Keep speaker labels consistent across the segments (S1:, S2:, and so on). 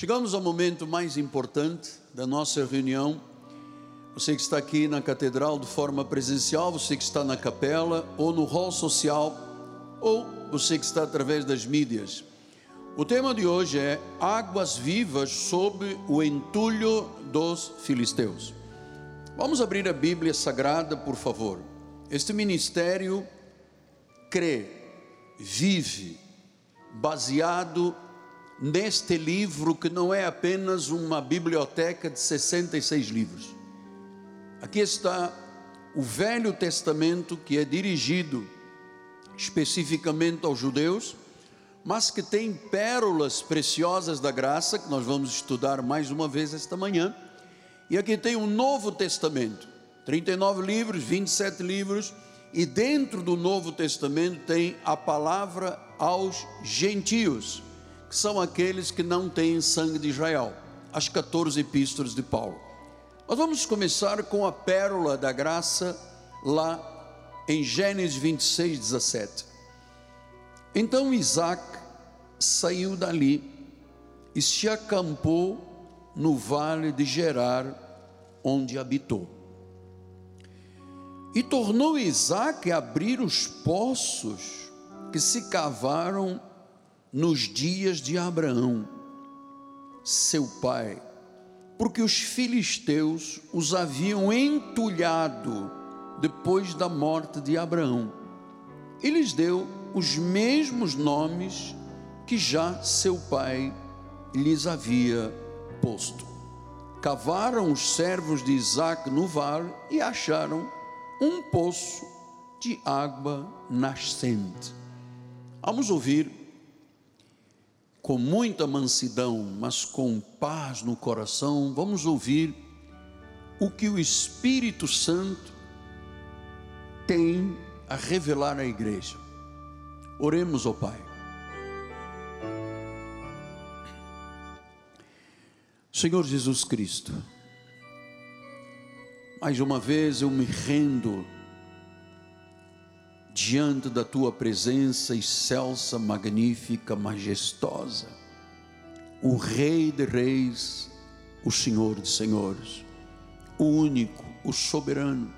S1: Chegamos ao momento mais importante da nossa reunião. Você que está aqui na catedral de forma presencial, você que está na capela ou no hall social, ou você que está através das mídias. O tema de hoje é Águas Vivas sob o entulho dos filisteus. Vamos abrir a Bíblia Sagrada, por favor. Este ministério crê, vive, baseado neste livro que não é apenas uma biblioteca de 66 livros. Aqui está o Velho Testamento que é dirigido especificamente aos judeus, mas que tem pérolas preciosas da graça que nós vamos estudar mais uma vez esta manhã. E aqui tem o Novo Testamento, 39 livros, 27 livros, e dentro do Novo Testamento tem a palavra aos gentios que são aqueles que não têm sangue de Israel, as 14 epístolas de Paulo. Nós vamos começar com a pérola da graça lá em Gênesis 26, 17. Então Isaac saiu dali e se acampou no vale de Gerar, onde habitou. E tornou Isaac a abrir os poços que se cavaram nos dias de Abraão, seu pai, porque os filisteus os haviam entulhado depois da morte de Abraão. E lhes deu os mesmos nomes que já seu pai lhes havia posto. Cavaram os servos de Isaac no vale e acharam um poço de água nascente. Vamos ouvir com muita mansidão, mas com paz no coração, vamos ouvir o que o Espírito Santo tem a revelar à igreja. Oremos ao Pai. Senhor Jesus Cristo, mais uma vez eu me rendo diante da tua presença excelsa, magnífica, majestosa, o Rei de Reis, o Senhor de Senhores, o único, o soberano,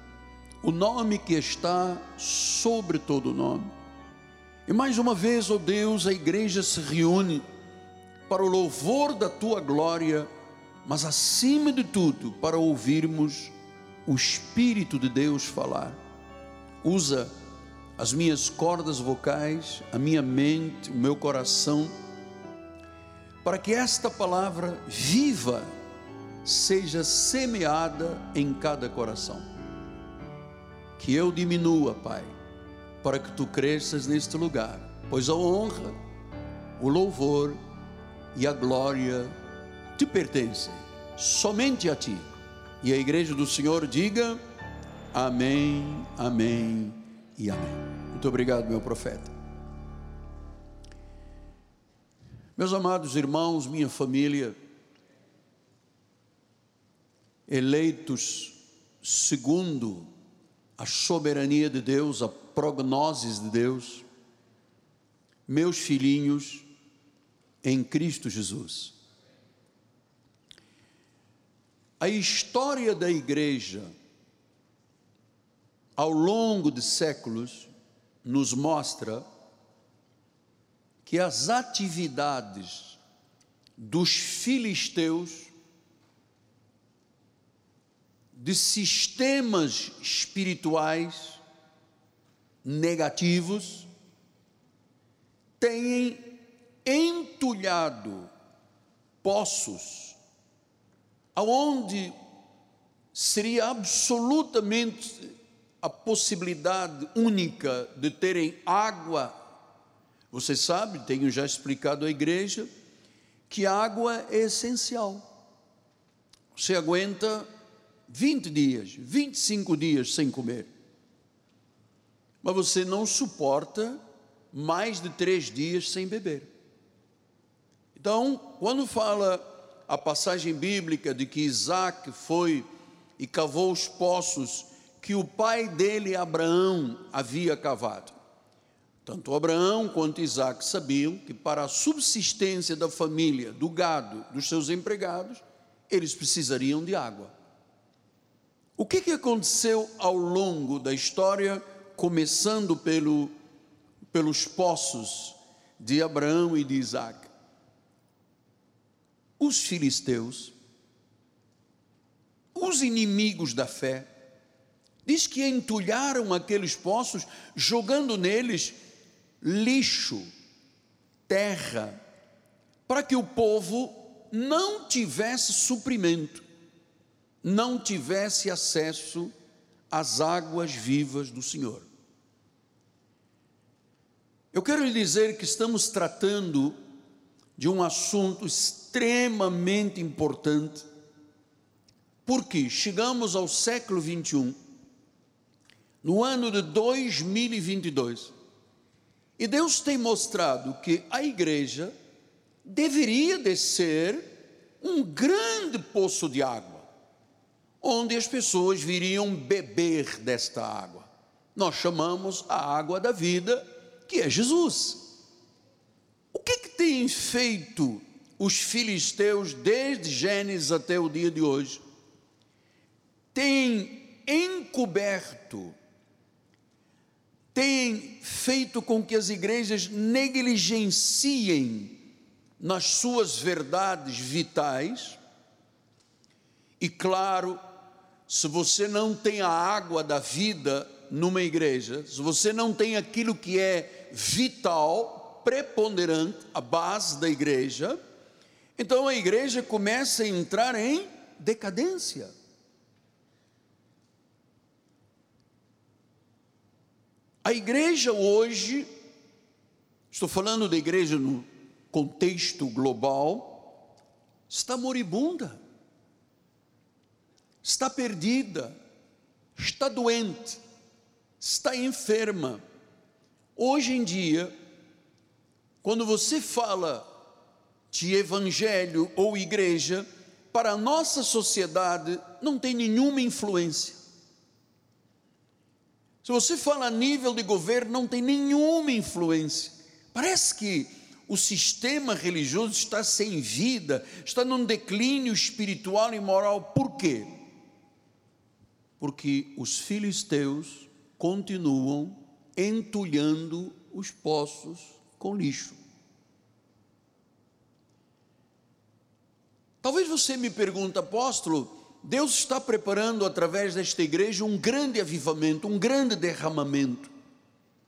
S1: o nome que está sobre todo nome. E mais uma vez, ó oh Deus, a igreja se reúne para o louvor da tua glória, mas acima de tudo, para ouvirmos o Espírito de Deus falar. Usa as minhas cordas vocais, a minha mente, o meu coração, para que esta palavra viva seja semeada em cada coração. Que eu diminua, Pai, para que tu cresças neste lugar, pois a honra, o louvor e a glória te pertencem, somente a ti. E a igreja do Senhor diga: Amém, Amém e amém. Muito obrigado, meu profeta. Meus amados irmãos, minha família, eleitos segundo a soberania de Deus, a prognoses de Deus, meus filhinhos em Cristo Jesus. A história da igreja ao longo de séculos, nos mostra que as atividades dos filisteus, de sistemas espirituais negativos, têm entulhado poços, aonde seria absolutamente a possibilidade única de terem água. Você sabe, tenho já explicado à igreja, que água é essencial. Você aguenta 20 dias, 25 dias sem comer, mas você não suporta mais de três dias sem beber. Então, quando fala a passagem bíblica de que Isaac foi e cavou os poços que o pai dele, Abraão, havia cavado. Tanto Abraão quanto Isaac sabiam que para a subsistência da família, do gado, dos seus empregados, eles precisariam de água. O que, que aconteceu ao longo da história, começando pelo, pelos poços de Abraão e de Isaac? Os filisteus, os inimigos da fé, diz que entulharam aqueles poços, jogando neles lixo, terra, para que o povo não tivesse suprimento, não tivesse acesso às águas vivas do Senhor. Eu quero lhe dizer que estamos tratando de um assunto extremamente importante, porque chegamos ao século 21, no ano de 2022, e Deus tem mostrado que a igreja deveria de ser um grande poço de água, onde as pessoas viriam beber desta água. Nós chamamos a água da vida, que é Jesus. O que, que tem feito os filisteus desde Gênesis até o dia de hoje? Tem encoberto tem feito com que as igrejas negligenciem nas suas verdades vitais. E claro, se você não tem a água da vida numa igreja, se você não tem aquilo que é vital, preponderante, a base da igreja, então a igreja começa a entrar em decadência. A igreja hoje, estou falando da igreja no contexto global, está moribunda, está perdida, está doente, está enferma. Hoje em dia, quando você fala de evangelho ou igreja, para a nossa sociedade não tem nenhuma influência. Se você fala a nível de governo, não tem nenhuma influência. Parece que o sistema religioso está sem vida, está num declínio espiritual e moral. Por quê? Porque os filisteus continuam entulhando os poços com lixo. Talvez você me pergunte, apóstolo, Deus está preparando através desta igreja um grande avivamento, um grande derramamento,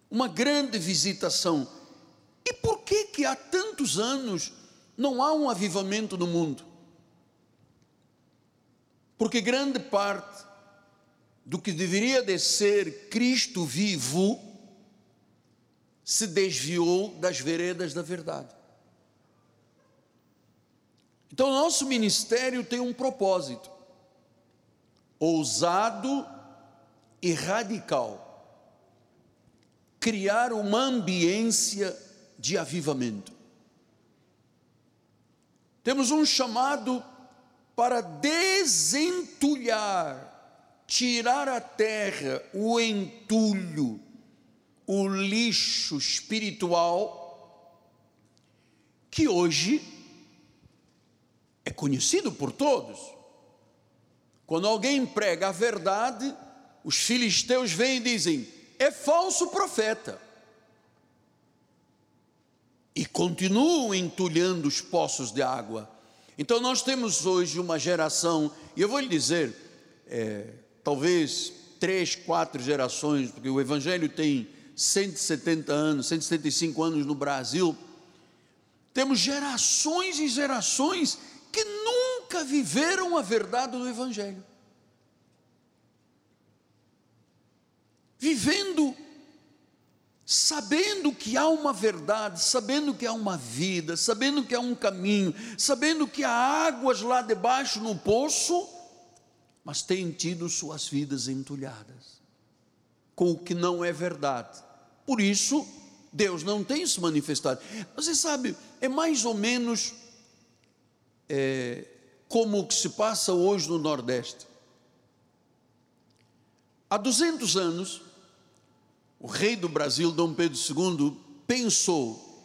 S1: uma grande visitação. E por que que há tantos anos não há um avivamento no mundo? Porque grande parte do que deveria de ser Cristo vivo se desviou das veredas da verdade. Então, nosso ministério tem um propósito ousado e radical. Criar uma ambiência de avivamento. Temos um chamado para desentulhar, tirar a terra, o entulho, o lixo espiritual, que hoje é conhecido por todos quando alguém prega a verdade, os filisteus vêm e dizem: é falso profeta. E continuam entulhando os poços de água. Então nós temos hoje uma geração, e eu vou lhe dizer, é, talvez três, quatro gerações, porque o Evangelho tem 170 anos, 175 anos no Brasil. Temos gerações e gerações que nunca viveram a verdade do Evangelho. Vivendo, sabendo que há uma verdade, sabendo que há uma vida, sabendo que há um caminho, sabendo que há águas lá debaixo no poço, mas têm tido suas vidas entulhadas com o que não é verdade. Por isso, Deus não tem se manifestado. Você sabe, é mais ou menos é, como o que se passa hoje no Nordeste. Há 200 anos, o rei do Brasil, Dom Pedro II, pensou: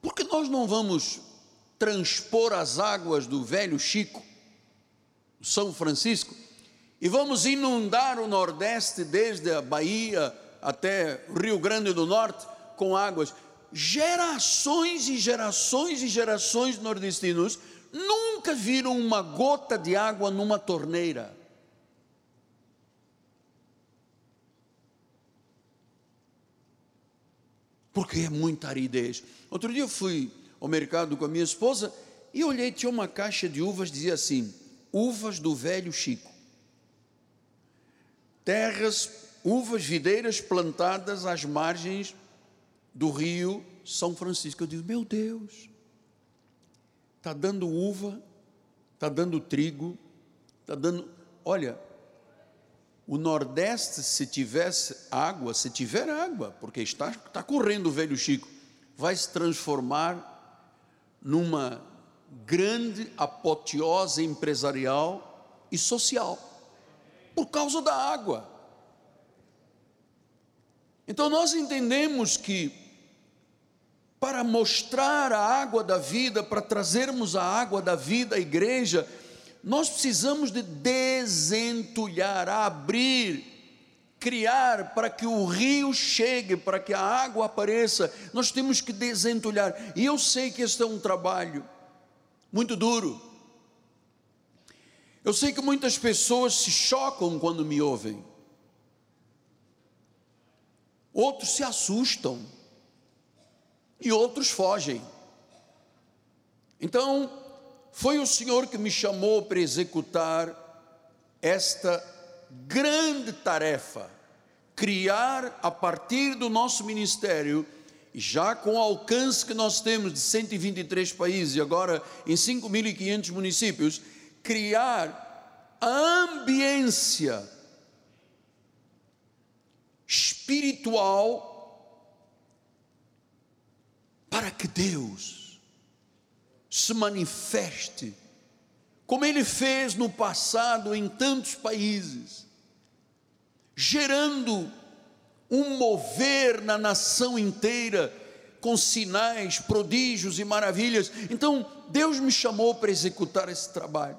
S1: por que nós não vamos transpor as águas do velho Chico, São Francisco, e vamos inundar o Nordeste desde a Bahia até o Rio Grande do Norte com águas? Gerações e gerações e gerações de nordestinos nunca viram uma gota de água numa torneira. Porque é muita aridez. Outro dia eu fui ao mercado com a minha esposa e olhei, tinha uma caixa de uvas, dizia assim: uvas do velho Chico. Terras, uvas, videiras plantadas às margens do rio São Francisco. Eu digo, meu Deus, está dando uva, está dando trigo, está dando. Olha, o Nordeste, se tivesse água, se tiver água, porque está, está correndo o velho Chico, vai se transformar numa grande apoteose empresarial e social, por causa da água. Então nós entendemos que para mostrar a água da vida, para trazermos a água da vida à igreja, nós precisamos de desentulhar, abrir, criar para que o rio chegue, para que a água apareça. Nós temos que desentulhar. E eu sei que este é um trabalho muito duro. Eu sei que muitas pessoas se chocam quando me ouvem. Outros se assustam e outros fogem. Então, foi o Senhor que me chamou para executar esta grande tarefa, criar a partir do nosso ministério, já com o alcance que nós temos de 123 países e agora em 5.500 municípios, criar a ambiência espiritual para que Deus se manifeste, como Ele fez no passado em tantos países, gerando um mover na nação inteira, com sinais, prodígios e maravilhas. Então, Deus me chamou para executar esse trabalho.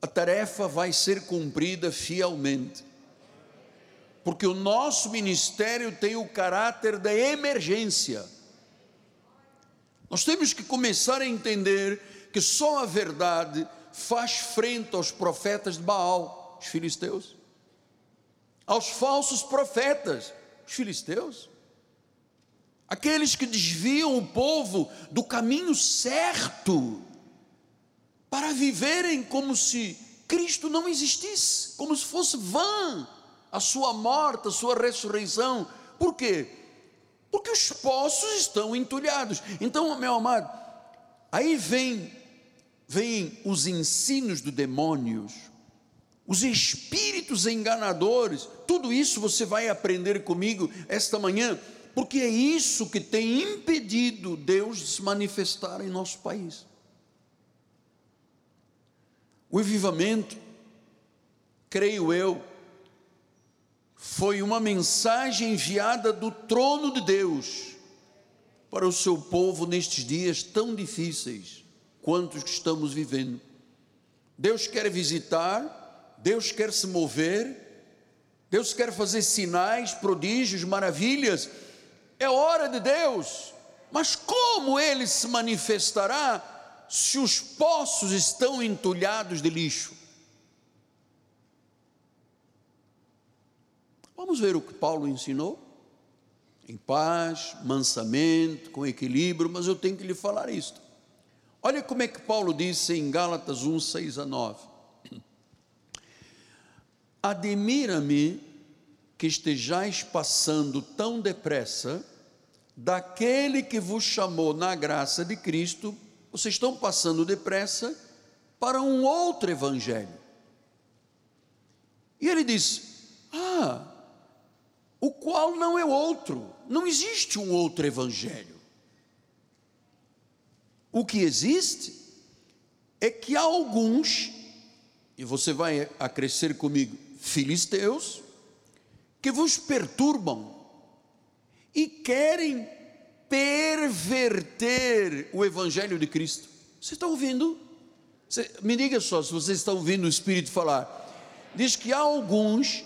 S1: A tarefa vai ser cumprida fielmente porque o nosso ministério tem o caráter da emergência. Nós temos que começar a entender que só a verdade faz frente aos profetas de Baal, os filisteus, aos falsos profetas, os filisteus, aqueles que desviam o povo do caminho certo, para viverem como se Cristo não existisse, como se fosse vã a sua morte, a sua ressurreição. Por quê? Porque os poços estão entulhados. Então, meu amado, aí vem vem os ensinos do demônios, os espíritos enganadores. Tudo isso você vai aprender comigo esta manhã, porque é isso que tem impedido Deus de se manifestar em nosso país. O avivamento, creio eu, foi uma mensagem enviada do trono de Deus para o seu povo nestes dias tão difíceis quantos que estamos vivendo. Deus quer visitar, Deus quer se mover, Deus quer fazer sinais, prodígios, maravilhas. É hora de Deus, mas como ele se manifestará se os poços estão entulhados de lixo? Vamos ver o que Paulo ensinou? Em paz, mansamente, com equilíbrio, mas eu tenho que lhe falar isto. Olha como é que Paulo disse em Gálatas 1, 6 a 9. Admira-me que estejais passando tão depressa daquele que vos chamou na graça de Cristo, vocês estão passando depressa para um outro evangelho. E ele diz: Ah, o qual não é outro, não existe um outro evangelho. O que existe é que há alguns, e você vai acrescer comigo, filisteus, que vos perturbam e querem perverter o Evangelho de Cristo. Você está ouvindo? Você, me diga só se você está ouvindo o Espírito falar. Diz que há alguns,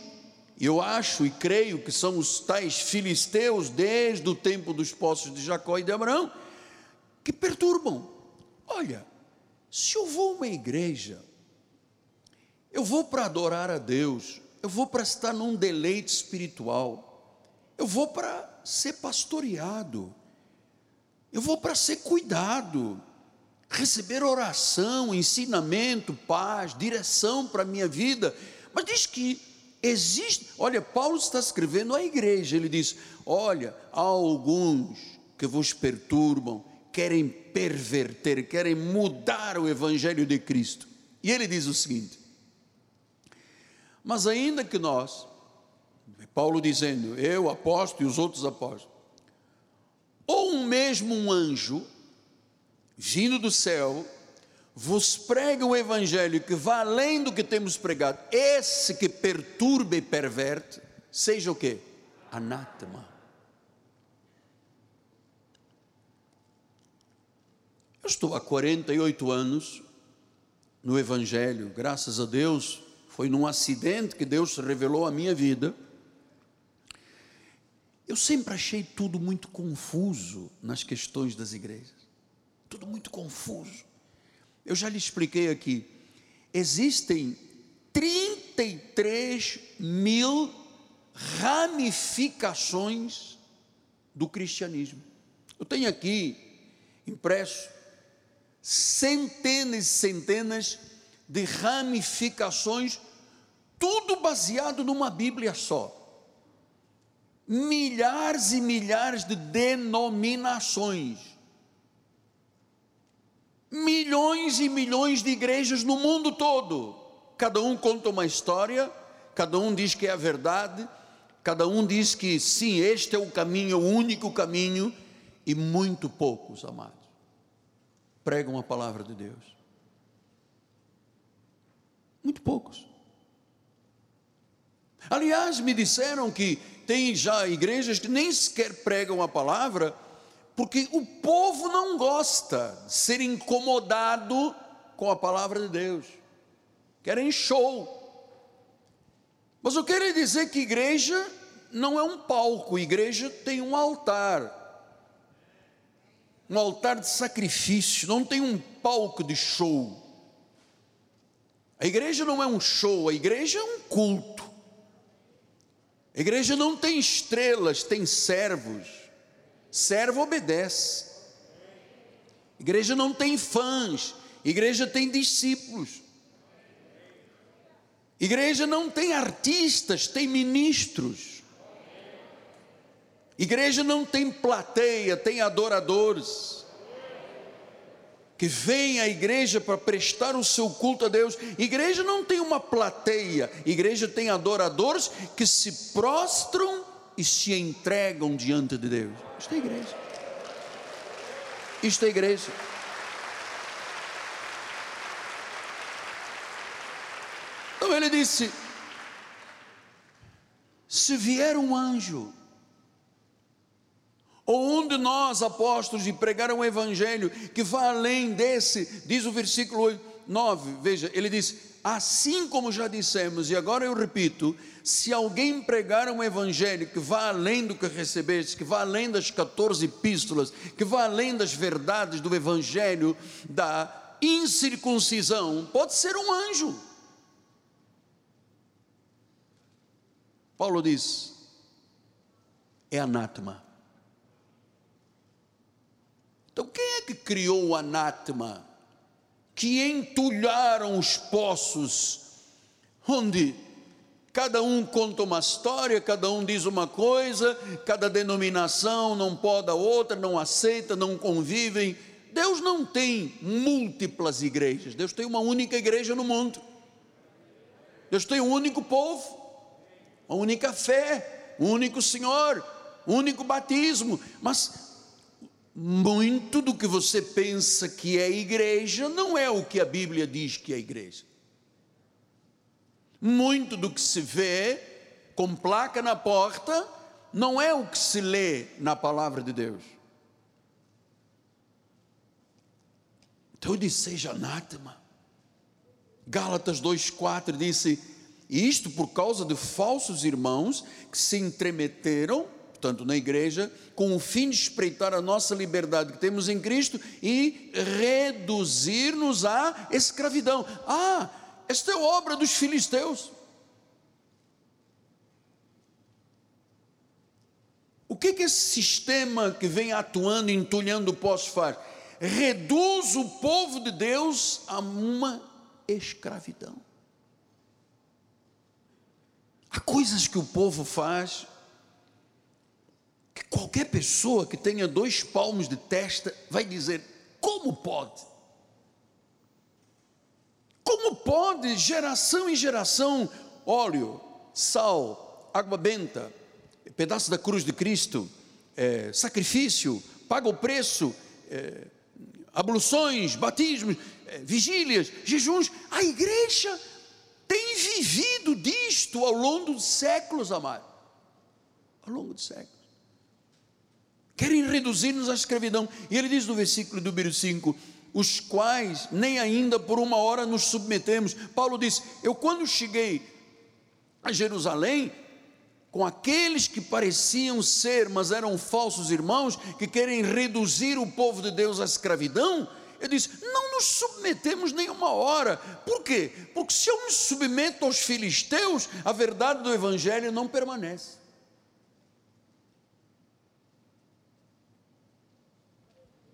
S1: eu acho e creio que são os tais filisteus desde o tempo dos poços de Jacó e de Abraão, que perturbam. Olha, se eu vou a uma igreja, eu vou para adorar a Deus, eu vou para estar num deleite espiritual, eu vou para ser pastoreado, eu vou para ser cuidado, receber oração, ensinamento, paz, direção para a minha vida. Mas diz que existe, olha, Paulo está escrevendo à igreja, ele diz: Olha, há alguns que vos perturbam, querem perverter, querem mudar o evangelho de Cristo. E ele diz o seguinte: Mas ainda que nós, Paulo dizendo, eu apóstolo e os outros apóstolos, ou mesmo um anjo, vindo do céu, vos prega o evangelho que vai além do que temos pregado, esse que perturba e perverte, seja o que? Anátema. Eu estou há 48 anos no Evangelho, graças a Deus, foi num acidente que Deus revelou a minha vida. Eu sempre achei tudo muito confuso nas questões das igrejas, tudo muito confuso. Eu já lhe expliquei aqui, existem 33 mil ramificações do cristianismo. Eu tenho aqui impresso centenas e centenas de ramificações, tudo baseado numa Bíblia só. Milhares e milhares de denominações. Milhões e milhões de igrejas no mundo todo. Cada um conta uma história, cada um diz que é a verdade, cada um diz que sim, este é o caminho, o único caminho, e muito poucos, amados pregam a palavra de Deus? Muito poucos. Aliás, me disseram que tem já igrejas que nem sequer pregam a palavra, porque o povo não gosta de ser incomodado com a palavra de Deus. Querem show. Mas eu quero dizer que igreja não é um palco, igreja tem um altar um altar de sacrifício, não tem um palco de show. A igreja não é um show, a igreja é um culto. A igreja não tem estrelas, tem servos. Servo obedece. Igreja não tem fãs, igreja tem discípulos. Igreja não tem artistas, tem ministros. Igreja não tem plateia, tem adoradores. Que vem à igreja para prestar o seu culto a Deus. Igreja não tem uma plateia, igreja tem adoradores que se prostram e se entregam diante de Deus. Isto é igreja. Isto é igreja. Então ele disse: se vier um anjo, ou um de nós, apóstolos, de pregar um evangelho que vai além desse, diz o versículo 9, veja, ele diz: Assim como já dissemos, e agora eu repito, se alguém pregar um evangelho que vá além do que recebeste, que vá além das 14 epístolas, que vá além das verdades do evangelho da incircuncisão, pode ser um anjo. Paulo diz: é anátema. Então, quem é que criou o anátema? Que entulharam os poços, onde cada um conta uma história, cada um diz uma coisa, cada denominação não pode a outra, não aceita, não convivem. Deus não tem múltiplas igrejas, Deus tem uma única igreja no mundo. Deus tem um único povo, uma única fé, um único Senhor, um único batismo, mas muito do que você pensa que é igreja não é o que a Bíblia diz que é igreja. Muito do que se vê com placa na porta, não é o que se lê na palavra de Deus. Então eu disse: seja anátema. Gálatas 2,4 disse: Isto por causa de falsos irmãos que se entremeteram, portanto, na igreja, com o fim de espreitar a nossa liberdade que temos em Cristo e reduzir-nos à escravidão. Ah, esta é obra dos filisteus. O que, que esse sistema que vem atuando, entulhando o poço faz? Reduz o povo de Deus a uma escravidão. Há coisas que o povo faz qualquer pessoa que tenha dois palmos de testa vai dizer: como pode? Como pode, geração em geração, óleo, sal, água benta, pedaço da cruz de Cristo, é, sacrifício, paga o preço, é, abluções, batismos, é, vigílias, jejuns. A igreja tem vivido disto ao longo de séculos, amado. Ao longo de séculos. Querem reduzir-nos à escravidão. E ele diz no versículo número 5: os quais nem ainda por uma hora nos submetemos. Paulo diz: Eu, quando cheguei a Jerusalém, com aqueles que pareciam ser, mas eram falsos irmãos, que querem reduzir o povo de Deus à escravidão, eu disse: não nos submetemos nenhuma hora. Por quê? Porque se eu me submeto aos filisteus, a verdade do Evangelho não permanece.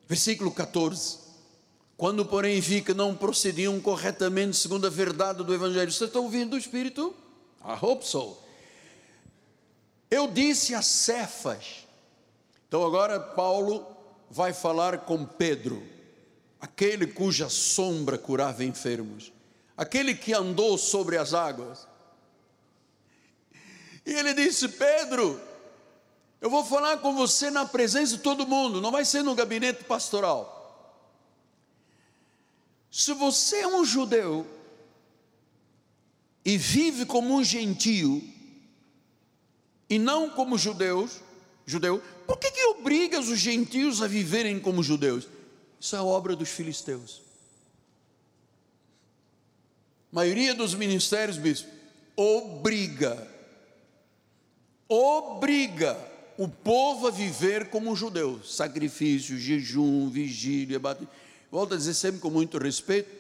S1: Versículo 14. Quando, porém, vi que não procediam corretamente segundo a verdade do Evangelho, você está ouvindo o Espírito? I hope so. Eu disse a Cefas. Então agora Paulo vai falar com Pedro, aquele cuja sombra curava enfermos, aquele que andou sobre as águas. E ele disse: Pedro, eu vou falar com você na presença de todo mundo, não vai ser no gabinete pastoral. Se você é um judeu e vive como um gentio, e não como judeus, judeu, por que, que obrigas os gentios a viverem como judeus? Isso é obra dos filisteus. A maioria dos ministérios, bispo, obriga, obriga o povo a viver como judeu. Sacrifício, jejum, vigília, batismo. Volto a dizer sempre com muito respeito.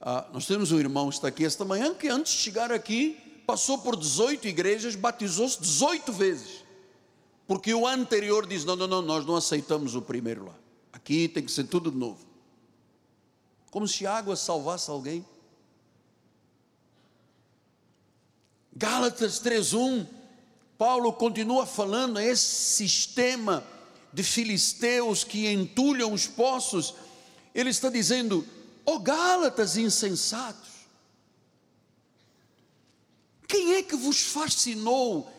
S1: Ah, nós temos um irmão que está aqui esta manhã que antes de chegar aqui passou por 18 igrejas, batizou-se 18 vezes. Porque o anterior diz: não, não, não, nós não aceitamos o primeiro lá. Aqui tem que ser tudo de novo. Como se a água salvasse alguém. Gálatas 3:1, Paulo continua falando esse sistema de filisteus que entulham os poços. Ele está dizendo: ó oh, Gálatas insensatos, quem é que vos fascinou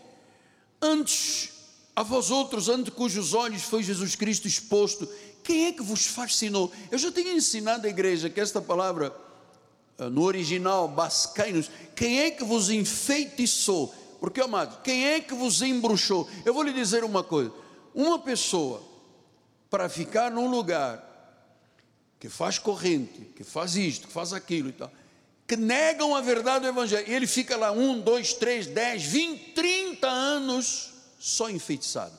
S1: antes, a vós outros, ante cujos olhos foi Jesus Cristo exposto? Quem é que vos fascinou? Eu já tinha ensinado à igreja que esta palavra, ah, no original, bascainos, quem é que vos enfeitiçou? Porque, amado, quem é que vos embruxou? Eu vou lhe dizer uma coisa: uma pessoa, para ficar num lugar que faz corrente, que faz isto, que faz aquilo e tal, que negam a verdade do Evangelho. E ele fica lá um, dois, três, dez, vinte, trinta anos só enfeitiçado,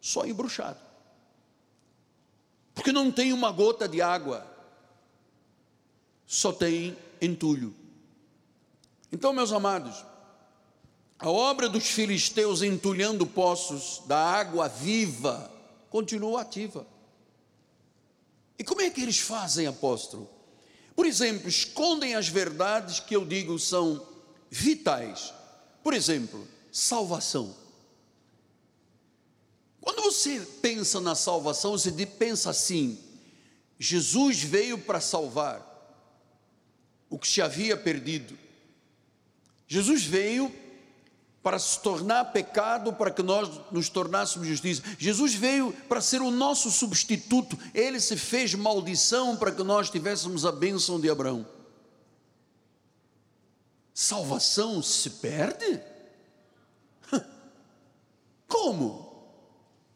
S1: só embruxado, porque não tem uma gota de água, só tem entulho. Então, meus amados, a obra dos filisteus entulhando poços da água viva continua ativa. E como é que eles fazem, apóstolo? Por exemplo, escondem as verdades que eu digo são vitais. Por exemplo, salvação. Quando você pensa na salvação, você pensa assim: Jesus veio para salvar o que se havia perdido. Jesus veio para se tornar pecado, para que nós nos tornássemos justiça. Jesus veio para ser o nosso substituto, ele se fez maldição para que nós tivéssemos a bênção de Abraão. salvação se perde? Como?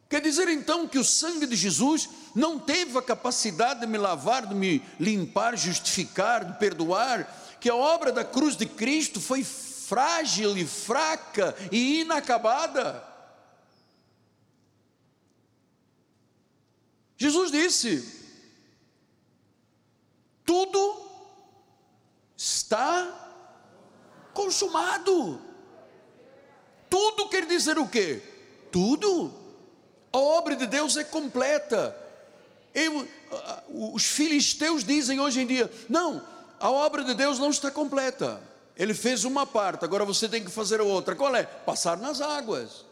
S1: Quer dizer então que o sangue de Jesus não teve a capacidade de me lavar, de me limpar, justificar, de perdoar, que a obra da cruz de Cristo foi frágil e fraca e inacabada. Jesus disse: tudo está consumado. Tudo quer dizer o quê? Tudo. A obra de Deus é completa. Eu, os filisteus dizem hoje em dia: não, a obra de Deus não está completa. Ele fez uma parte, agora você tem que fazer outra. Qual é? Passar nas águas.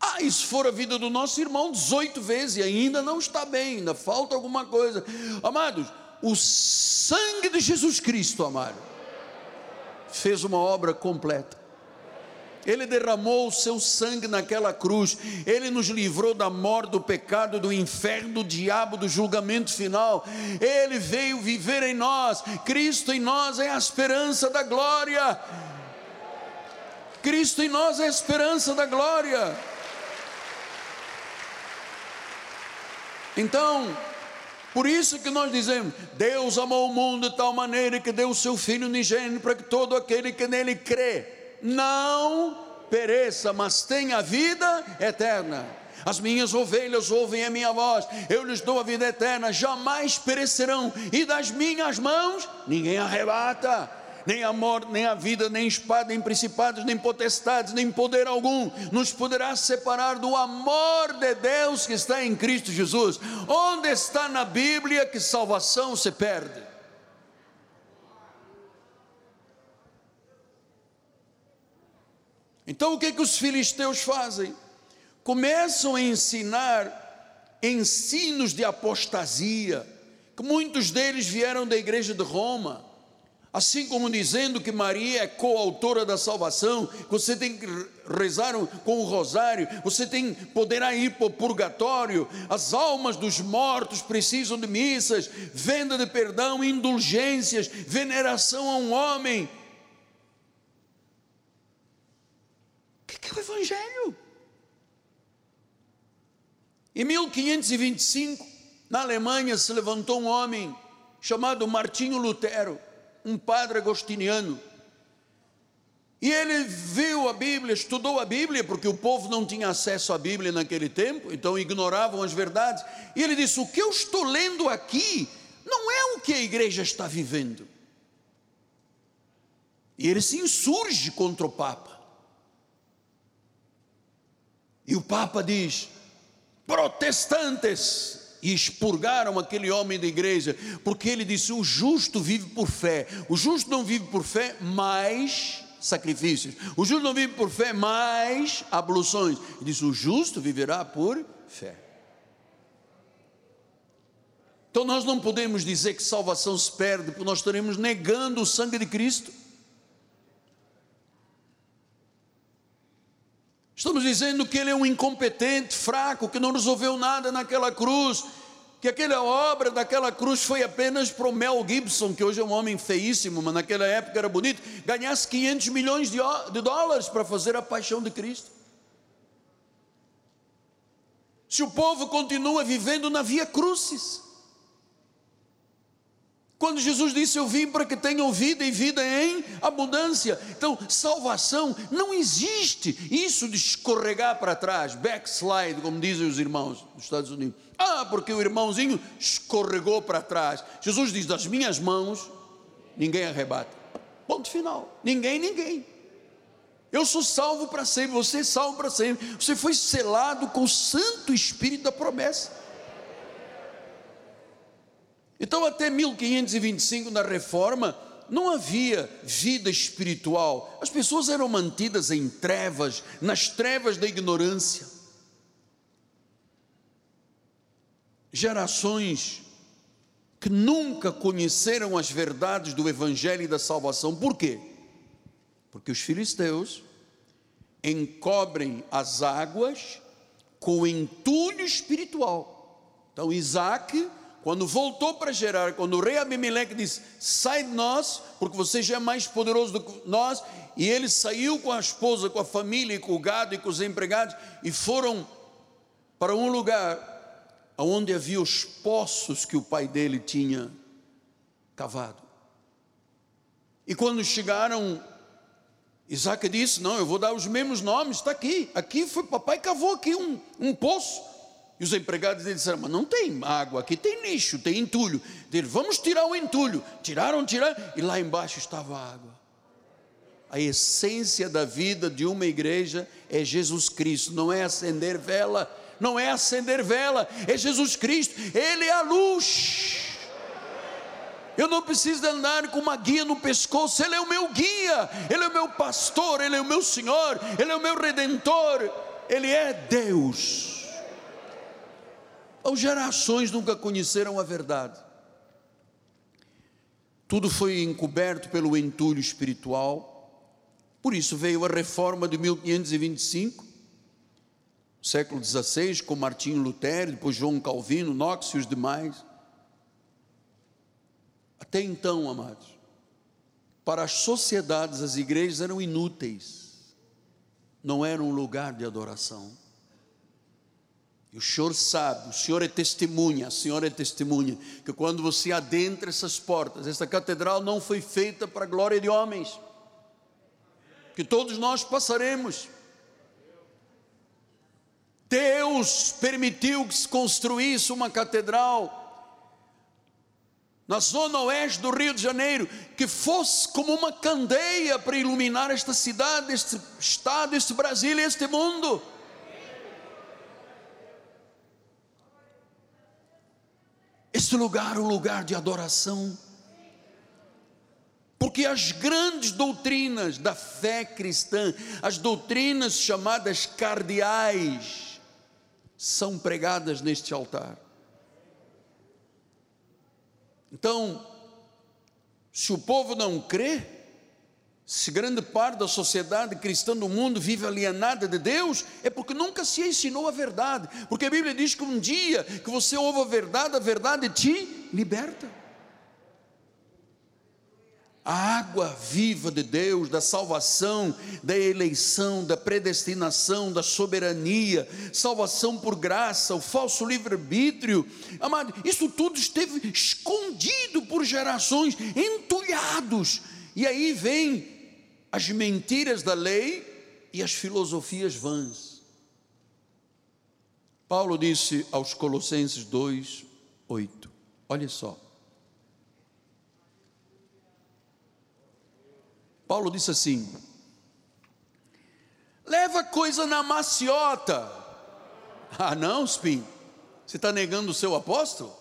S1: Ah, isso for a vida do nosso irmão 18 vezes e ainda não está bem, ainda falta alguma coisa. Amados, o sangue de Jesus Cristo, amado, fez uma obra completa. Ele derramou o seu sangue naquela cruz, ele nos livrou da morte, do pecado, do inferno, do diabo, do julgamento final. Ele veio viver em nós, Cristo em nós é a esperança da glória. Cristo em nós é a esperança da glória. Então, por isso que nós dizemos: Deus amou o mundo de tal maneira que deu o seu Filho unigênito para que todo aquele que nele crê não pereça, mas tenha vida eterna. As minhas ovelhas ouvem a minha voz, eu lhes dou a vida eterna, jamais perecerão, e das minhas mãos ninguém arrebata nem a morte, nem a vida, nem espada, nem principados, nem potestades, nem poder algum nos poderá separar do amor de Deus que está em Cristo Jesus. Onde está na Bíblia que salvação se perde? Então o que, é que os filisteus fazem? Começam a ensinar ensinos de apostasia, que muitos deles vieram da igreja de Roma Assim como dizendo que Maria é coautora da salvação, você tem que rezar com o rosário, você tem poderá ir para o purgatório, as almas dos mortos precisam de missas, venda de perdão, indulgências, veneração a um homem. O que é o Evangelho? Em 1525, na Alemanha, se levantou um homem chamado Martinho Lutero um padre agostiniano. E ele viu a Bíblia, estudou a Bíblia, porque o povo não tinha acesso à Bíblia naquele tempo, então ignoravam as verdades. E ele disse: O que eu estou lendo aqui não é o que a igreja está vivendo. E ele se insurge contra o Papa. E o Papa diz: protestantes, e expurgaram aquele homem da igreja, porque ele disse: o justo vive por fé. O justo não vive por fé, mais sacrifícios. O justo não vive por fé, mais abluções. Ele disse: o justo viverá por fé. Então nós não podemos dizer que salvação se perde, porque nós estaremos negando o sangue de Cristo. Estamos dizendo que ele é um incompetente, fraco, que não resolveu nada naquela cruz, que aquela obra daquela cruz foi apenas para o Mel Gibson, que hoje é um homem feíssimo, mas naquela época era bonito, ganhasse 500 milhões de, de dólares para fazer a paixão de Cristo. Se o povo continua vivendo na via crucis, quando Jesus disse: Eu vim para que tenham vida e vida em abundância. Então, salvação não existe isso de escorregar para trás, backslide, como dizem os irmãos dos Estados Unidos. Ah, porque o irmãozinho escorregou para trás. Jesus diz: Das minhas mãos ninguém arrebata. Ponto final. Ninguém, ninguém. Eu sou salvo para sempre, você é salvo para sempre. Você foi selado com o Santo Espírito da promessa. Então, até 1525, na reforma, não havia vida espiritual, as pessoas eram mantidas em trevas, nas trevas da ignorância. Gerações que nunca conheceram as verdades do Evangelho e da salvação, por quê? Porque os filisteus encobrem as águas com entulho espiritual. Então, Isaac quando voltou para Gerar, quando o rei Abimeleque disse: Sai de nós, porque você já é mais poderoso do que nós. E ele saiu com a esposa, com a família, com o gado e com os empregados, e foram para um lugar onde havia os poços que o pai dele tinha cavado. E quando chegaram, Isaac disse: Não, eu vou dar os mesmos nomes, está aqui. Aqui foi, papai cavou aqui um, um poço. E os empregados dele disseram: Mas não tem água, aqui tem lixo, tem entulho. Dele, vamos tirar o entulho. Tiraram, tiraram, e lá embaixo estava a água. A essência da vida de uma igreja é Jesus Cristo, não é acender vela, não é acender vela, é Jesus Cristo, Ele é a luz. Eu não preciso andar com uma guia no pescoço, Ele é o meu guia, Ele é o meu pastor, Ele é o meu Senhor, Ele é o meu redentor, Ele é Deus. As gerações nunca conheceram a verdade. Tudo foi encoberto pelo entulho espiritual. Por isso veio a reforma de 1525, século XVI, com Martinho Lutero, depois João Calvino, Knox e os demais. Até então, amados, para as sociedades, as igrejas eram inúteis, não eram um lugar de adoração. E o Senhor sabe, o Senhor é testemunha, a Senhora é testemunha, que quando você adentra essas portas, essa catedral não foi feita para a glória de homens, que todos nós passaremos. Deus permitiu que se construísse uma catedral na zona oeste do Rio de Janeiro, que fosse como uma candeia para iluminar esta cidade, este estado, este Brasil e este mundo. Lugar é um lugar de adoração. Porque as grandes doutrinas da fé cristã, as doutrinas chamadas cardeais, são pregadas neste altar. Então, se o povo não crê, se grande parte da sociedade cristã do mundo vive alienada de Deus, é porque nunca se ensinou a verdade. Porque a Bíblia diz que um dia que você ouve a verdade, a verdade te liberta. A água viva de Deus, da salvação, da eleição, da predestinação, da soberania, salvação por graça, o falso livre-arbítrio, amado, isso tudo esteve escondido por gerações, entulhados, e aí vem as mentiras da lei e as filosofias vãs. Paulo disse aos Colossenses 2, 8, olha só. Paulo disse assim: leva coisa na maciota. Ah, não, Spin, você está negando o seu apóstolo?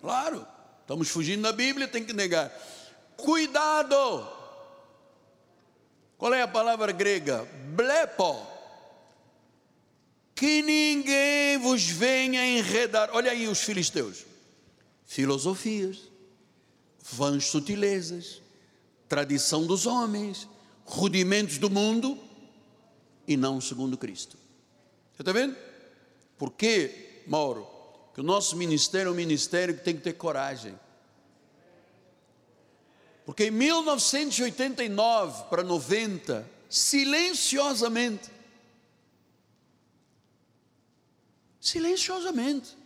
S1: Claro, estamos fugindo da Bíblia, tem que negar. Cuidado! Qual é a palavra grega? Blepo. Que ninguém vos venha enredar. Olha aí os filisteus. Filosofias, vãs sutilezas, tradição dos homens, rudimentos do mundo e não segundo Cristo. Você está vendo? Por que, Mauro? Que o nosso ministério é um ministério que tem que ter coragem. Porque em 1989 para 90, silenciosamente, silenciosamente,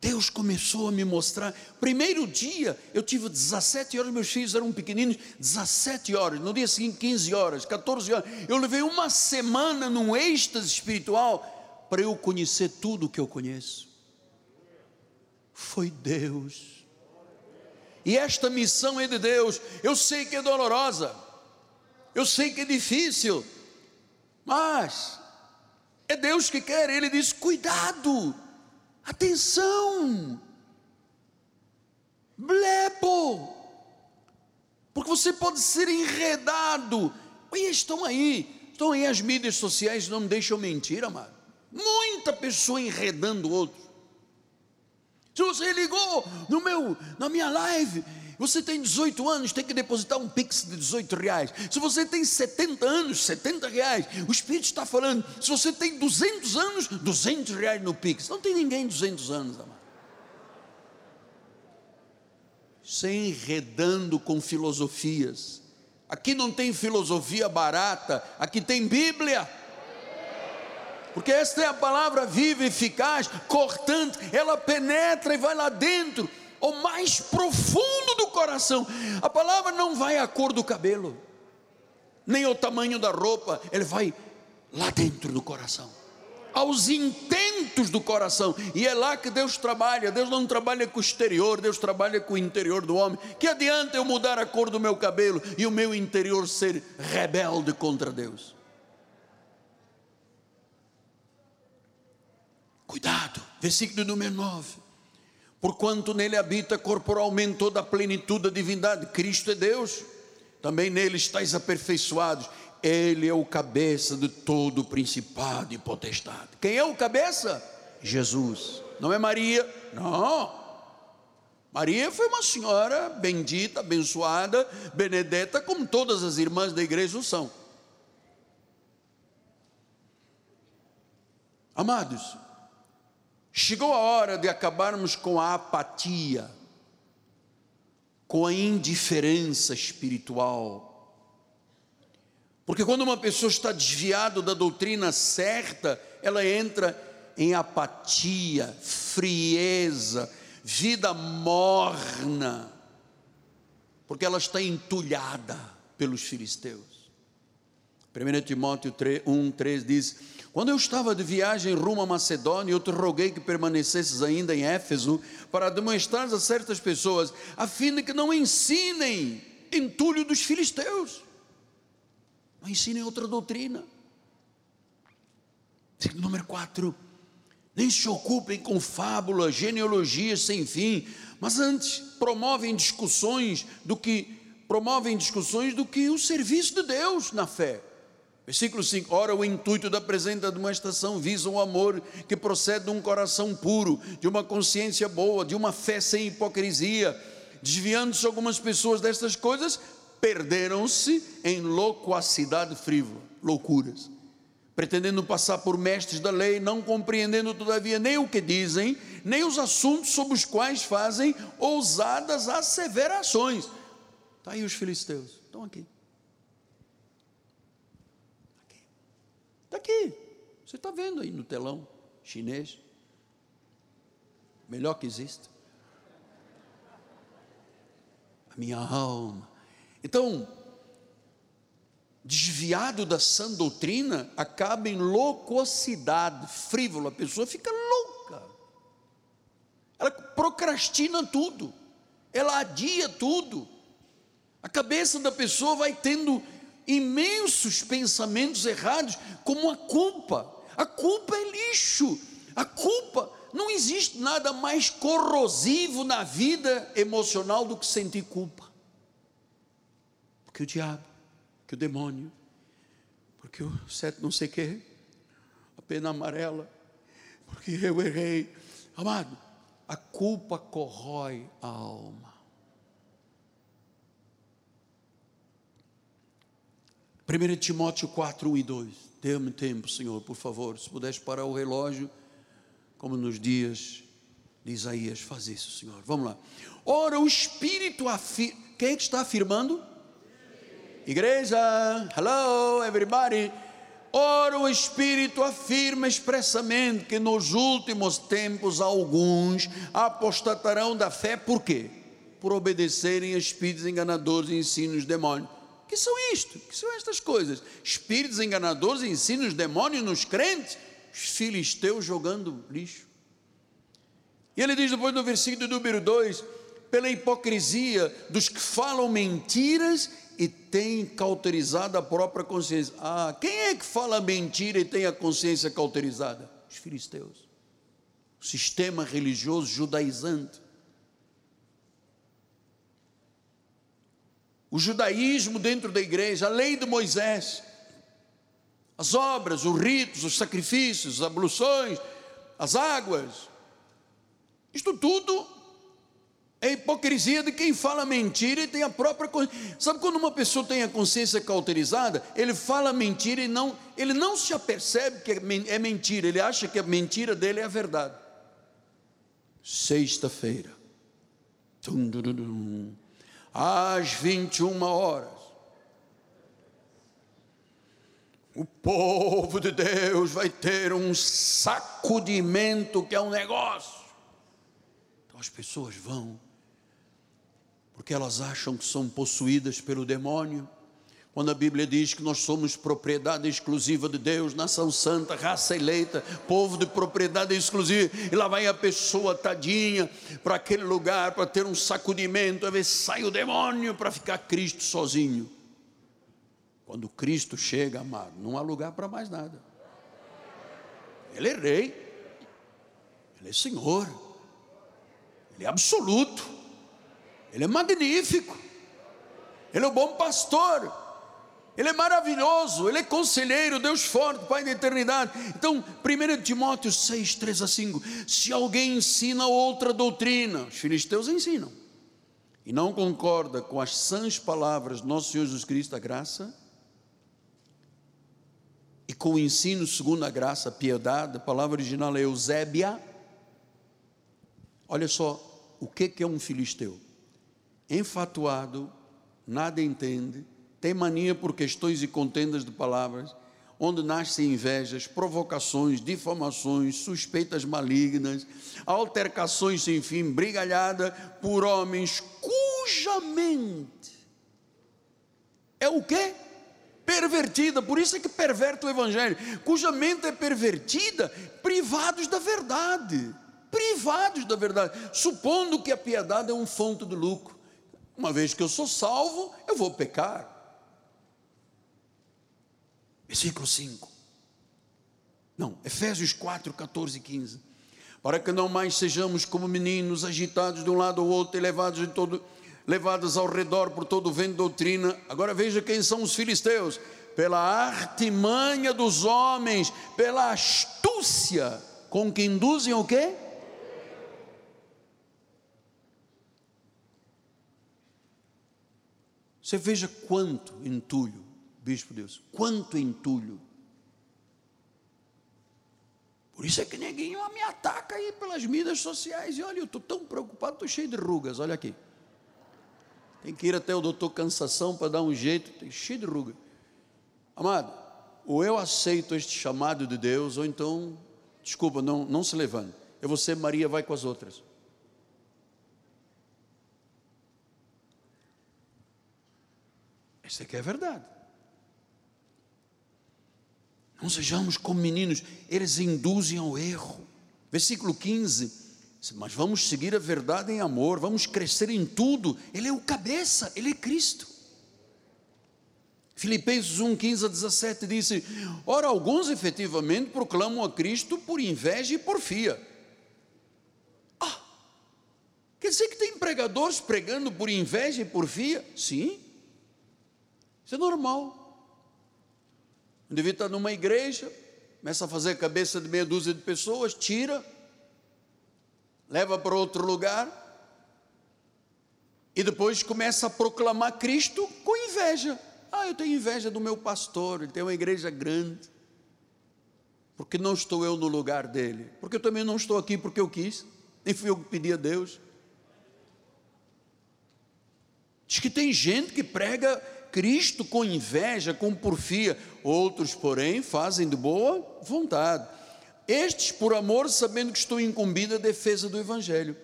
S1: Deus começou a me mostrar. Primeiro dia, eu tive 17 horas, meus filhos eram pequeninos, 17 horas. No dia seguinte, 15 horas, 14 horas. Eu levei uma semana num êxtase espiritual para eu conhecer tudo o que eu conheço. Foi Deus. E esta missão é de Deus. Eu sei que é dolorosa. Eu sei que é difícil. Mas é Deus que quer. Ele diz: cuidado Atenção! Blebo! Porque você pode ser enredado. Olha, estão aí, estão aí as mídias sociais, não me deixam mentir, amado. Muita pessoa enredando outro. Se você ligou no meu, na minha live Você tem 18 anos, tem que depositar um pix de 18 reais. Se você tem 70 anos, 70 reais. O Espírito está falando. Se você tem 200 anos, 200 reais no pix. Não tem ninguém 200 anos, amado. Se enredando com filosofias. Aqui não tem filosofia barata, aqui tem Bíblia. Porque esta é a palavra viva, eficaz, cortante, ela penetra e vai lá dentro o mais profundo do coração. A palavra não vai à cor do cabelo, nem ao tamanho da roupa, ele vai lá dentro do coração, aos intentos do coração, e é lá que Deus trabalha. Deus não trabalha com o exterior, Deus trabalha com o interior do homem. Que adianta eu mudar a cor do meu cabelo e o meu interior ser rebelde contra Deus? Cuidado, versículo número 9 porquanto nele habita corporalmente toda a plenitude da divindade. Cristo é Deus, também nele estáis aperfeiçoados. Ele é o cabeça de todo o principado e potestade. Quem é o cabeça? Jesus. Não é Maria? Não. Maria foi uma senhora bendita, abençoada, benedeta, como todas as irmãs da igreja o são. Amados, Chegou a hora de acabarmos com a apatia, com a indiferença espiritual. Porque quando uma pessoa está desviada da doutrina certa, ela entra em apatia, frieza, vida morna, porque ela está entulhada pelos filisteus. 1 Timóteo 3, 1, 3 diz: quando eu estava de viagem rumo a Macedônia, eu te roguei que permanecesses ainda em Éfeso para demonstrar a certas pessoas, a fim de que não ensinem entulho dos filisteus, não ensinem outra doutrina. Número 4. Nem se ocupem com fábulas, genealogias sem fim, mas antes promovem discussões do que promovem discussões do que o serviço de Deus na fé. Versículo 5: Ora, o intuito da presente demonstração visa o amor que procede de um coração puro, de uma consciência boa, de uma fé sem hipocrisia. Desviando-se algumas pessoas destas coisas, perderam-se em loquacidade frívola, loucuras, pretendendo passar por mestres da lei, não compreendendo todavia nem o que dizem, nem os assuntos sobre os quais fazem ousadas asseverações. Está aí os filisteus, estão aqui. Está aqui. Você está vendo aí no telão chinês. Melhor que existe. A minha alma. Então, desviado da sã doutrina, acaba em loucosidade, frívola. A pessoa fica louca. Ela procrastina tudo. Ela adia tudo. A cabeça da pessoa vai tendo imensos pensamentos errados, como a culpa. A culpa é lixo. A culpa não existe nada mais corrosivo na vida emocional do que sentir culpa. Porque o diabo, que o demônio, porque o sete não sei que, a pena amarela, porque eu errei. Amado, a culpa corrói a alma. 1 Timóteo 4, 1 e 2. Dê-me tempo, Senhor, por favor. Se puderes parar o relógio, como nos dias de Isaías, faz isso, Senhor. Vamos lá. Ora, o Espírito afirma. Quem é que está afirmando? Igreja, hello, everybody. Ora, o Espírito afirma expressamente que nos últimos tempos alguns apostatarão da fé, por quê? Por obedecerem a espíritos enganadores e ensinos demônios que são isto? que são estas coisas? Espíritos enganadores ensinam os demônios nos crentes, os filisteus jogando lixo. E ele diz depois no versículo número 2: pela hipocrisia dos que falam mentiras e têm cauterizado a própria consciência. Ah, quem é que fala mentira e tem a consciência cauterizada? Os filisteus. O sistema religioso judaizante. O judaísmo dentro da igreja, a lei de Moisés, as obras, os ritos, os sacrifícios, as abluções, as águas, isto tudo é hipocrisia de quem fala mentira e tem a própria Sabe quando uma pessoa tem a consciência cauterizada, ele fala mentira e não, ele não se apercebe que é mentira, ele acha que a mentira dele é a verdade. Sexta-feira, às 21 horas, o povo de Deus vai ter um sacudimento que é um negócio. Então as pessoas vão, porque elas acham que são possuídas pelo demônio. Quando a Bíblia diz que nós somos propriedade exclusiva de Deus, nação santa, raça eleita, povo de propriedade exclusiva, e lá vai a pessoa tadinha para aquele lugar para ter um sacudimento, a ver sai o demônio para ficar Cristo sozinho. Quando Cristo chega, amado, não há lugar para mais nada. Ele é rei, ele é Senhor, ele é absoluto, ele é magnífico, ele é o bom pastor, ele é maravilhoso, ele é conselheiro, Deus forte, Pai da eternidade. Então, 1 Timóteo 6, 3 a 5: se alguém ensina outra doutrina, os filisteus ensinam, e não concorda com as sãs palavras do nosso Senhor Jesus Cristo, a graça, e com o ensino segundo a graça, a piedade, a palavra original é Eusébia. Olha só, o que é um filisteu? Enfatuado, nada entende, tem mania por questões e contendas de palavras, onde nascem invejas, provocações, difamações, suspeitas malignas, altercações sem fim, brigalhada por homens cuja mente é o quê? pervertida, por isso é que perverte o Evangelho, cuja mente é pervertida, privados da verdade, privados da verdade, supondo que a piedade é um fonte de lucro. Uma vez que eu sou salvo, eu vou pecar. Versículo 5. Não, Efésios 4, 14 e 15. Para que não mais sejamos como meninos agitados de um lado ao outro e levados de todo levadas ao redor por todo o vento doutrina. Agora veja quem são os filisteus: pela artimanha dos homens, pela astúcia com que induzem o quê? Você veja quanto entulho, Bispo Deus, quanto entulho. Por isso é que ninguém me ataca aí pelas mídias sociais. E olha, eu estou tão preocupado, estou cheio de rugas, olha aqui. Tem que ir até o doutor Cansação para dar um jeito, tem cheio de ruga. Amado, ou eu aceito este chamado de Deus, ou então, desculpa, não, não se levante. Vou ser Maria, vai com as outras. Essa aqui é verdade. Não sejamos como meninos, eles induzem ao erro. Versículo 15 mas vamos seguir a verdade em amor, vamos crescer em tudo. Ele é o cabeça, ele é Cristo. Filipenses 1, 15 a 17 disse: Ora, alguns efetivamente proclamam a Cristo por inveja e porfia. Ah, quer dizer que tem pregadores pregando por inveja e porfia? Sim, isso é normal. Um indivíduo está numa igreja, começa a fazer cabeça de meia dúzia de pessoas, tira, leva para outro lugar e depois começa a proclamar Cristo com inveja. Ah, eu tenho inveja do meu pastor, ele tem uma igreja grande. Porque não estou eu no lugar dele? Porque eu também não estou aqui porque eu quis, nem fui eu que pedi a Deus. Diz que tem gente que prega Cristo com inveja, com porfia, outros, porém, fazem de boa vontade. Estes, por amor, sabendo que estou incumbido a defesa do Evangelho.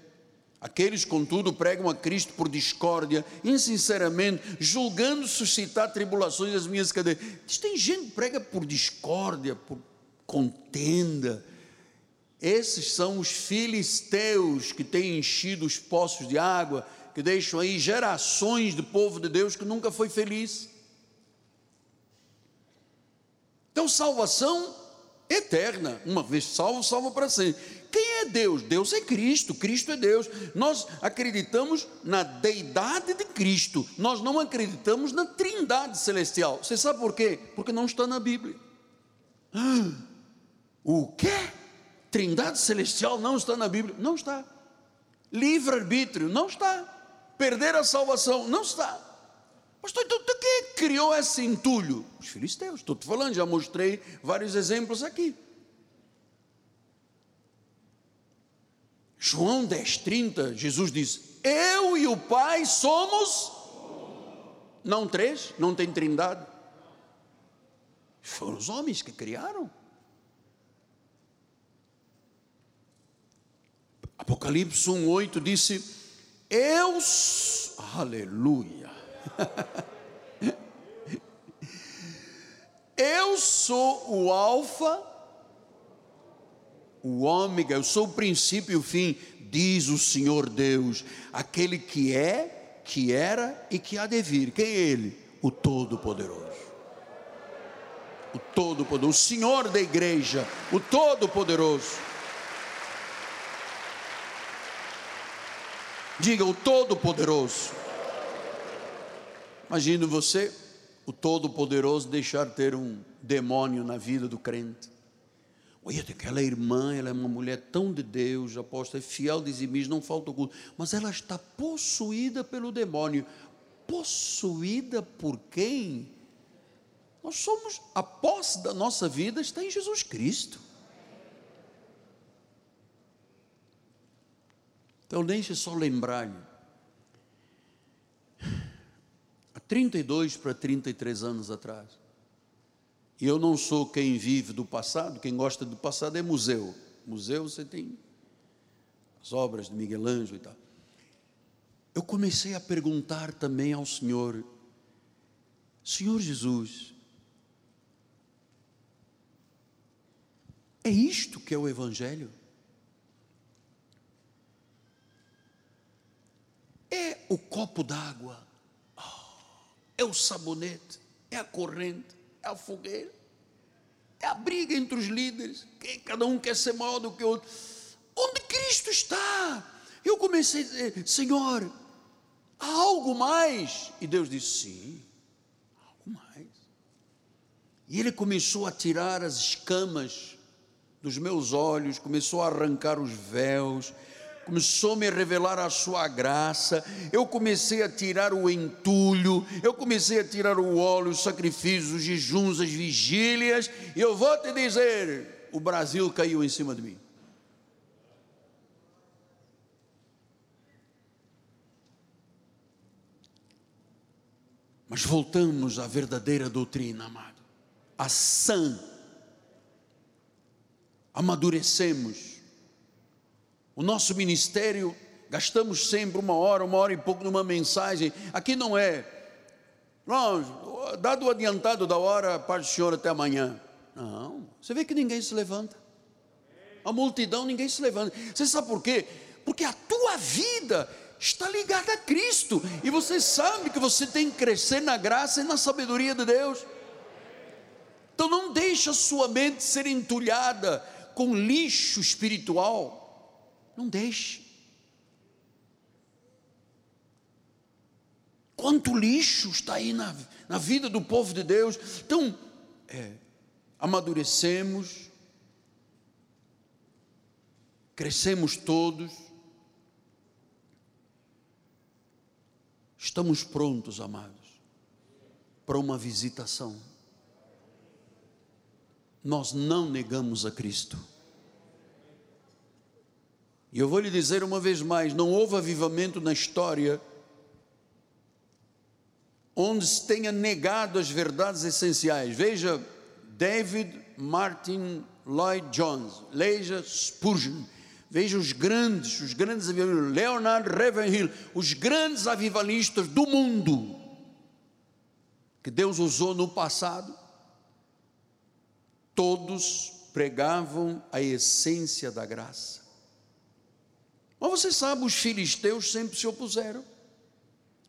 S1: Aqueles, contudo, pregam a Cristo por discórdia, insinceramente, julgando suscitar tribulações às minhas cadeias. Tem gente que prega por discórdia, por contenda. Esses são os filisteus que têm enchido os poços de água, que deixam aí gerações de povo de Deus que nunca foi feliz. Então, salvação eterna. Uma vez salvo, salvo para sempre. Quem é Deus? Deus é Cristo, Cristo é Deus. Nós acreditamos na deidade de Cristo, nós não acreditamos na trindade celestial. Você sabe por quê? Porque não está na Bíblia. o quê? Trindade celestial não está na Bíblia? Não está. Livre-arbítrio, não está. Perder a salvação, não está. Pastor, então quem criou esse entulho? Os filisteus, estou te falando, já mostrei vários exemplos aqui. João 10, 30, Jesus diz: Eu e o Pai somos, não três, não tem trindade. Foram os homens que criaram. Apocalipse 1, 8 disse: Eu, aleluia, eu sou o Alfa, o Ômega, eu sou o princípio e o fim, diz o Senhor Deus, aquele que é, que era e que há de vir. Quem é Ele? O Todo-Poderoso. O Todo-Poderoso, o Senhor da igreja, o Todo-Poderoso. Diga o Todo-Poderoso. Imagine você, o Todo-Poderoso, deixar ter um demônio na vida do crente. Olha, aquela irmã, ela é uma mulher tão de Deus, aposta, é fiel, dizimista, não falta culto, mas ela está possuída pelo demônio. Possuída por quem? Nós somos, a posse da nossa vida está em Jesus Cristo. Então, deixe só lembrar-lhe 32 para 33 anos atrás. E eu não sou quem vive do passado, quem gosta do passado é museu. Museu você tem as obras de Miguel Ângelo e tal. Eu comecei a perguntar também ao Senhor, Senhor Jesus, é isto que é o Evangelho? É o copo d'água é o sabonete, é a corrente, é a fogueira, é a briga entre os líderes, que cada um quer ser maior do que o outro. Onde Cristo está? Eu comecei a dizer, Senhor, há algo mais? E Deus disse, sim, algo mais. E Ele começou a tirar as escamas dos meus olhos, começou a arrancar os véus, começou a me revelar a sua graça, eu comecei a tirar o entulho, eu comecei a tirar o óleo, os sacrifícios, os jejuns, as vigílias, e eu vou te dizer: o Brasil caiu em cima de mim. Mas voltamos à verdadeira doutrina, amado, a sã. Amadurecemos o nosso ministério, gastamos sempre uma hora, uma hora e pouco numa mensagem. Aqui não é, não, dado o adiantado da hora, paz do Senhor até amanhã. Não, você vê que ninguém se levanta. A multidão, ninguém se levanta. Você sabe por quê? Porque a tua vida está ligada a Cristo. E você sabe que você tem que crescer na graça e na sabedoria de Deus. Então não deixe a sua mente ser entulhada com lixo espiritual. Não deixe. Quanto lixo está aí na, na vida do povo de Deus. Então, é, amadurecemos, crescemos todos, estamos prontos, amados, para uma visitação. Nós não negamos a Cristo. E eu vou lhe dizer uma vez mais: não houve avivamento na história onde se tenha negado as verdades essenciais. Veja David Martin Lloyd Jones, leia Spurgeon, veja os grandes, os grandes avivalistas, Leonard Ravenhill, os grandes avivalistas do mundo que Deus usou no passado, todos pregavam a essência da graça. Mas você sabe, os filisteus sempre se opuseram,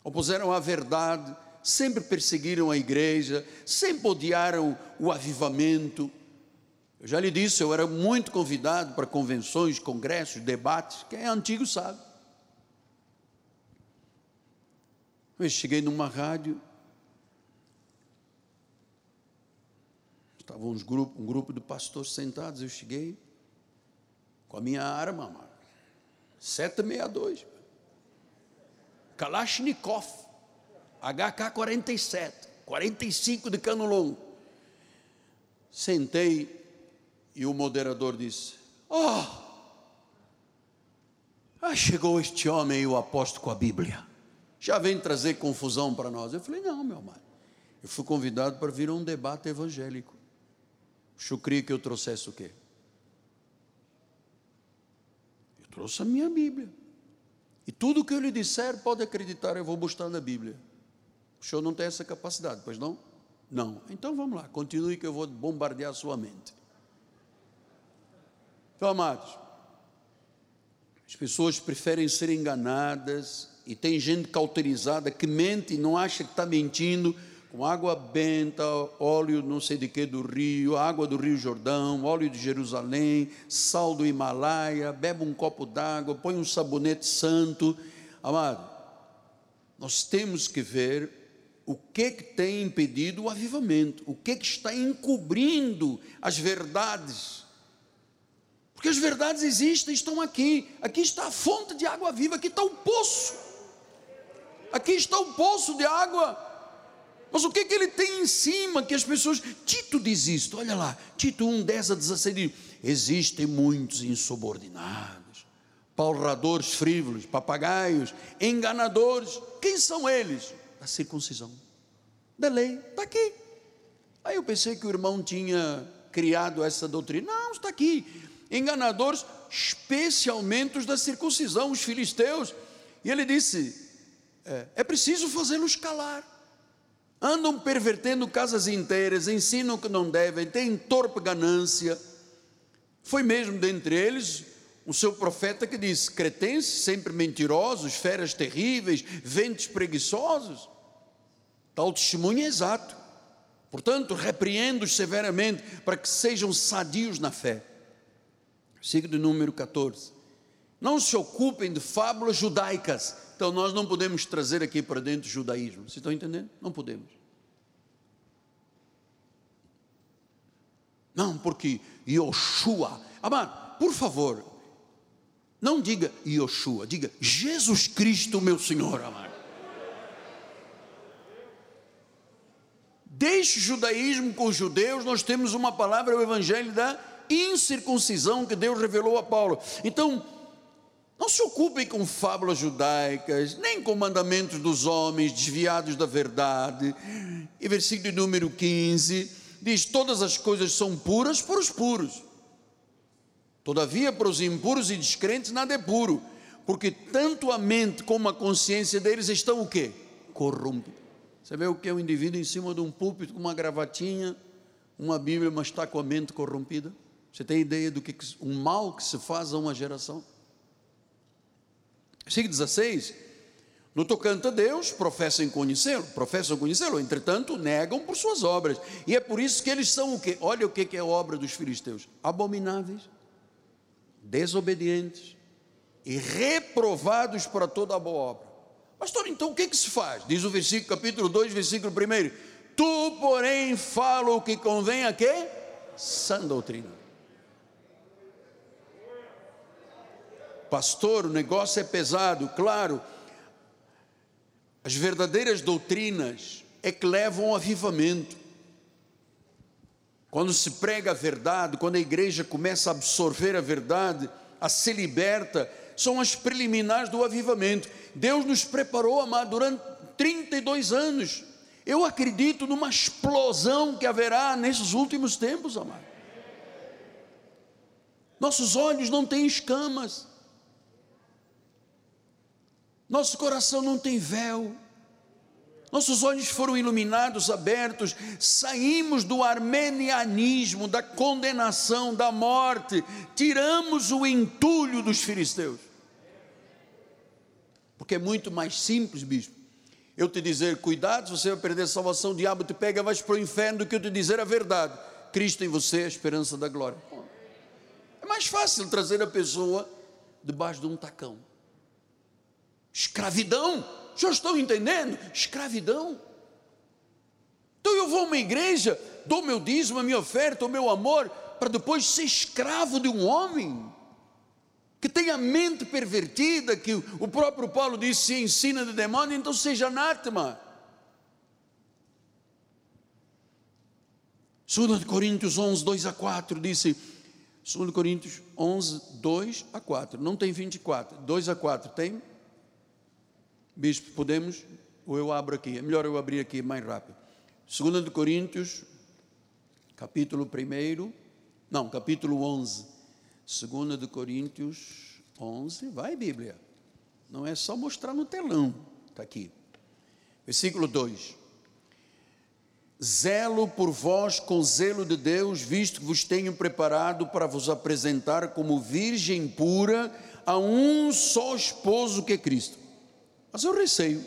S1: opuseram à verdade, sempre perseguiram a igreja, sempre odiaram o avivamento. Eu já lhe disse, eu era muito convidado para convenções, congressos, debates, quem é antigo sabe. Eu cheguei numa rádio, estavam uns um grupo de pastores sentados, eu cheguei com a minha arma, 762. Kalashnikov, HK-47, 45 de cano longo. Sentei e o moderador disse: Oh, ah, chegou este homem e o apóstolo com a Bíblia. Já vem trazer confusão para nós. Eu falei: Não, meu amado. Eu fui convidado para vir a um debate evangélico. Queria que eu trouxesse o quê? Eu trouxe a minha Bíblia. E tudo que eu lhe disser, pode acreditar, eu vou buscar na Bíblia. O senhor não tem essa capacidade, pois não? Não. Então vamos lá, continue que eu vou bombardear a sua mente. Então, amados, as pessoas preferem ser enganadas e tem gente cauterizada que mente e não acha que está mentindo com água benta, óleo não sei de que do rio, água do Rio Jordão, óleo de Jerusalém, sal do Himalaia, bebe um copo d'água, põe um sabonete santo. Amado, nós temos que ver o que, que tem impedido o avivamento, o que, que está encobrindo as verdades. Porque as verdades existem, estão aqui. Aqui está a fonte de água viva, aqui está o poço. Aqui está o poço de água mas o que, é que ele tem em cima que as pessoas. Tito diz isto, olha lá, Tito 1, 10 a 16 diz: existem muitos insubordinados, palradores frívolos, papagaios, enganadores. Quem são eles? Da circuncisão, da lei, está aqui. Aí eu pensei que o irmão tinha criado essa doutrina. Não, está aqui. Enganadores, especialmente os da circuncisão, os filisteus. E ele disse: é, é preciso fazê-los calar andam pervertendo casas inteiras, ensinam que não devem, têm torpe ganância. Foi mesmo dentre eles o seu profeta que disse: cretenses, sempre mentirosos, feras terríveis, ventos preguiçosos. Tal testemunho é exato. Portanto, repreendo-os severamente para que sejam sadios na fé. Versículo número 14. Não se ocupem de fábulas judaicas então nós não podemos trazer aqui para dentro o judaísmo. Vocês estão entendendo? Não podemos. Não, porque Yoshua. Amado, por favor, não diga Yoshua, diga Jesus Cristo, meu Senhor, amado. Deixe o judaísmo com os judeus, nós temos uma palavra, o evangelho da incircuncisão que Deus revelou a Paulo. Então, não se ocupem com fábulas judaicas, nem com mandamentos dos homens desviados da verdade. E versículo número 15 diz: Todas as coisas são puras para os puros. Todavia, para os impuros e descrentes, nada é puro, porque tanto a mente como a consciência deles estão o quê? Corrompidos. Você vê o que é um indivíduo em cima de um púlpito com uma gravatinha, uma Bíblia, mas está com a mente corrompida? Você tem ideia do que um mal que se faz a uma geração? Versículo 16. No tocante a Deus, professam conhecê-lo, professam conhecê-lo, entretanto, negam por suas obras. E é por isso que eles são o quê? Olha o que é a obra dos filisteus: abomináveis, desobedientes e reprovados para toda a boa obra. Pastor, então o que, que se faz? Diz o versículo, capítulo 2, versículo 1. Tu, porém, fala o que convém a quê? Sã doutrina. Pastor, o negócio é pesado, claro. As verdadeiras doutrinas é que levam ao avivamento. Quando se prega a verdade, quando a igreja começa a absorver a verdade, a ser liberta, são as preliminares do avivamento. Deus nos preparou, amado, durante 32 anos. Eu acredito numa explosão que haverá nesses últimos tempos, amado. Nossos olhos não têm escamas. Nosso coração não tem véu. Nossos olhos foram iluminados, abertos, saímos do armenianismo, da condenação, da morte, tiramos o entulho dos filisteus. Porque é muito mais simples, bispo, eu te dizer, cuidado, você vai perder a salvação, o diabo te pega, vais para o inferno, do que eu te dizer a verdade. Cristo em você é a esperança da glória. É mais fácil trazer a pessoa debaixo de um tacão. Escravidão. Já estão entendendo? Escravidão. Então eu vou a uma igreja, dou meu dízimo, a minha oferta, o meu amor, para depois ser escravo de um homem. que tem a mente pervertida, que o próprio Paulo disse: se ensina de demônio, então seja anátema. 2 Coríntios 11, 2 a 4 disse, 2 Coríntios 11, 2 a 4, não tem 24, 2 a 4 tem? Bispo, podemos? Ou eu abro aqui? É melhor eu abrir aqui mais rápido. 2 Coríntios, capítulo 1, não, capítulo 11. 2 de Coríntios 11, vai Bíblia. Não é só mostrar no telão, está aqui. Versículo 2: Zelo por vós com zelo de Deus, visto que vos tenho preparado para vos apresentar como virgem pura a um só esposo que é Cristo. Mas eu receio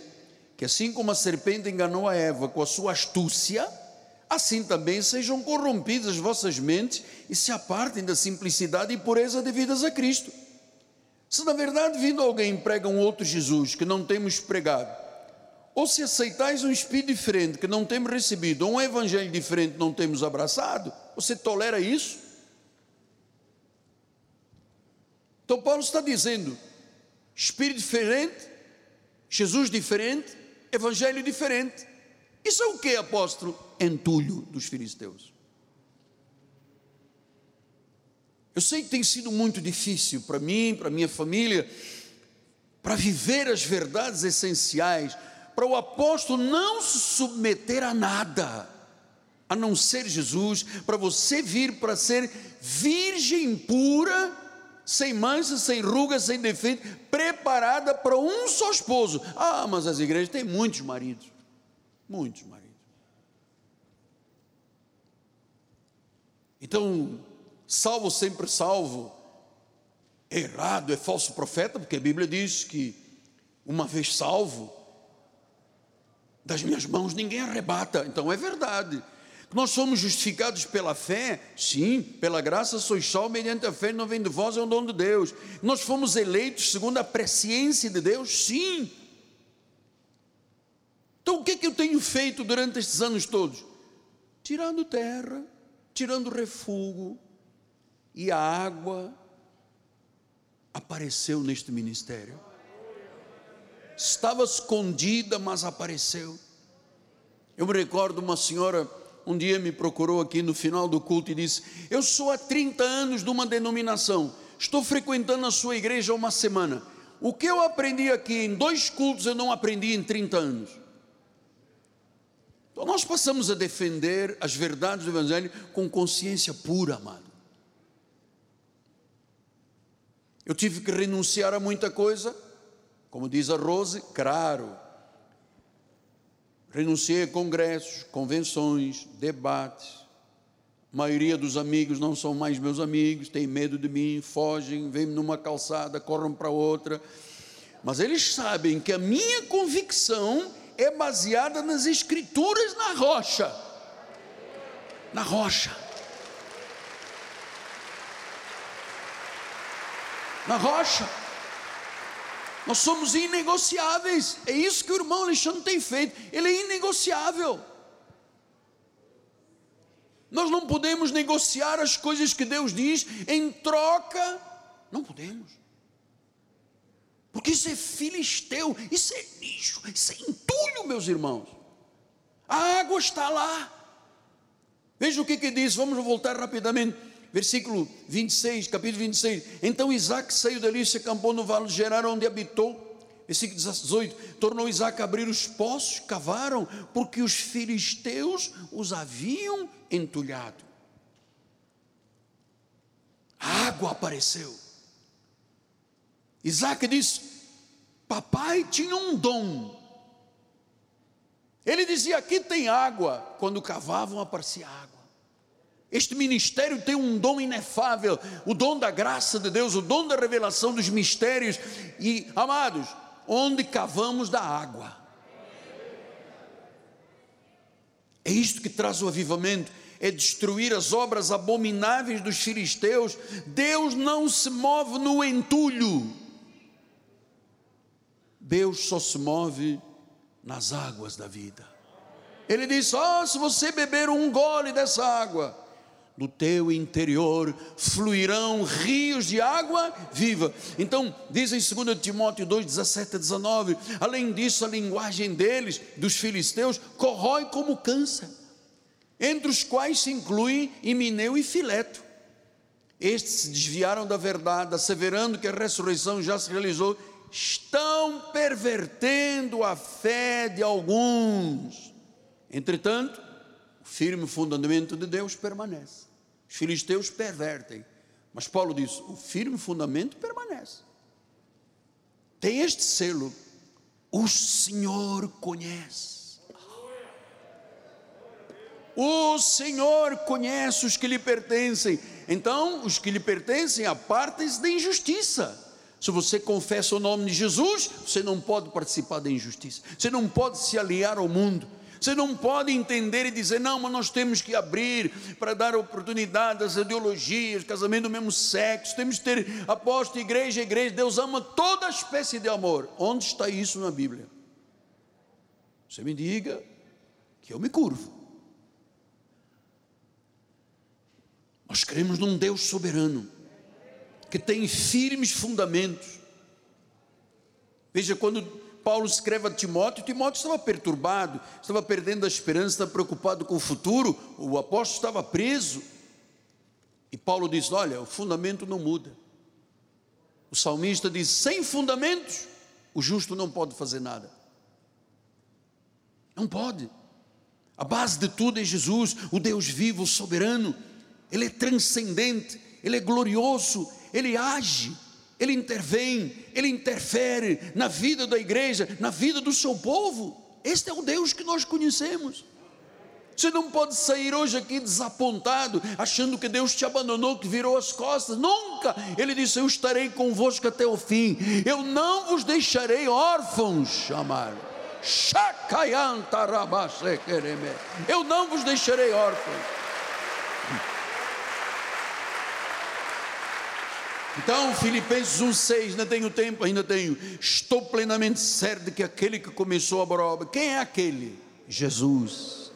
S1: que, assim como a serpente enganou a Eva com a sua astúcia, assim também sejam corrompidas as vossas mentes e se apartem da simplicidade e pureza devidas a Cristo. Se na verdade vindo alguém prega um outro Jesus que não temos pregado, ou se aceitais um espírito diferente que não temos recebido, ou um evangelho diferente que não temos abraçado, você tolera isso? Então Paulo está dizendo: espírito diferente, Jesus diferente, evangelho diferente. Isso é o que, apóstolo? Entulho dos filisteus. Eu sei que tem sido muito difícil para mim, para minha família, para viver as verdades essenciais, para o apóstolo não se submeter a nada, a não ser Jesus, para você vir para ser virgem pura, sem mancha, sem rugas, sem defeito, preparada para um só esposo. Ah, mas as igrejas têm muitos maridos, muitos maridos. Então, salvo sempre salvo, errado, é falso profeta, porque a Bíblia diz que uma vez salvo, das minhas mãos ninguém arrebata. Então é verdade. Nós somos justificados pela fé, sim, pela graça sois só mediante a fé, não vem de vós, é um dom de Deus. Nós fomos eleitos segundo a presciência de Deus, sim. Então o que é que eu tenho feito durante estes anos todos? Tirando terra, tirando refúgio, e a água apareceu neste ministério. Estava escondida, mas apareceu. Eu me recordo uma senhora um dia me procurou aqui no final do culto e disse: Eu sou há 30 anos de uma denominação, estou frequentando a sua igreja há uma semana. O que eu aprendi aqui em dois cultos eu não aprendi em 30 anos. Então nós passamos a defender as verdades do Evangelho com consciência pura, amado. Eu tive que renunciar a muita coisa, como diz a Rose, claro. Renunciei a congressos, convenções, debates. A maioria dos amigos não são mais meus amigos, têm medo de mim, fogem, vêm numa calçada, correm para outra. Mas eles sabem que a minha convicção é baseada nas escrituras na rocha. Na rocha. na rocha. Nós somos inegociáveis. É isso que o irmão Alexandre tem feito. Ele é inegociável. Nós não podemos negociar as coisas que Deus diz em troca. Não podemos. Porque isso é filisteu, isso é lixo, isso é entulho, meus irmãos. A água está lá. Veja o que, que diz, vamos voltar rapidamente versículo 26, capítulo 26. Então Isaac saiu dali e se acampou no vale de Gerar, onde habitou. Versículo 18: Tornou Isaac a abrir os poços, cavaram, porque os filisteus os haviam entulhado. A água apareceu. Isaac disse: Papai tinha um dom. Ele dizia: Aqui tem água. Quando cavavam, aparecia água. Este ministério tem um dom inefável, o dom da graça de Deus, o dom da revelação dos mistérios. E, amados, onde cavamos da água. É isto que traz o avivamento, é destruir as obras abomináveis dos filisteus. Deus não se move no entulho. Deus só se move nas águas da vida. Ele diz: "Oh, se você beber um gole dessa água, do teu interior fluirão rios de água viva. Então, diz em 2 Timóteo 2, 17 a 19: além disso, a linguagem deles, dos filisteus, corrói como câncer, entre os quais se incluem Imineu e Fileto. Estes se desviaram da verdade, asseverando que a ressurreição já se realizou, estão pervertendo a fé de alguns. Entretanto, o firme fundamento de Deus permanece. Os filisteus pervertem, mas Paulo diz: o firme fundamento permanece. Tem este selo: o Senhor conhece. O Senhor conhece os que lhe pertencem. Então, os que lhe pertencem apartem-se da injustiça. Se você confessa o nome de Jesus, você não pode participar da injustiça. Você não pode se aliar ao mundo. Você não pode entender e dizer, não, mas nós temos que abrir para dar oportunidade às ideologias, casamento do mesmo sexo, temos que ter apóstolo, igreja, igreja. Deus ama toda espécie de amor. Onde está isso na Bíblia? Você me diga que eu me curvo. Nós cremos num Deus soberano, que tem firmes fundamentos. Veja, quando Paulo escreve a Timóteo, Timóteo estava perturbado, estava perdendo a esperança, estava preocupado com o futuro, o apóstolo estava preso. E Paulo diz: Olha, o fundamento não muda. O salmista diz: sem fundamentos, o justo não pode fazer nada. Não pode. A base de tudo é Jesus, o Deus vivo, soberano. Ele é transcendente, ele é glorioso, ele age, ele intervém, ele interfere na vida da igreja, na vida do seu povo. Este é o Deus que nós conhecemos. Você não pode sair hoje aqui desapontado, achando que Deus te abandonou, que virou as costas. Nunca! Ele disse: Eu estarei convosco até o fim. Eu não vos deixarei órfãos, chamar. Eu não vos deixarei órfãos. Então, Filipenses 1,6, ainda tenho tempo, ainda tenho. Estou plenamente certo de que aquele que começou a obra, quem é aquele? Jesus.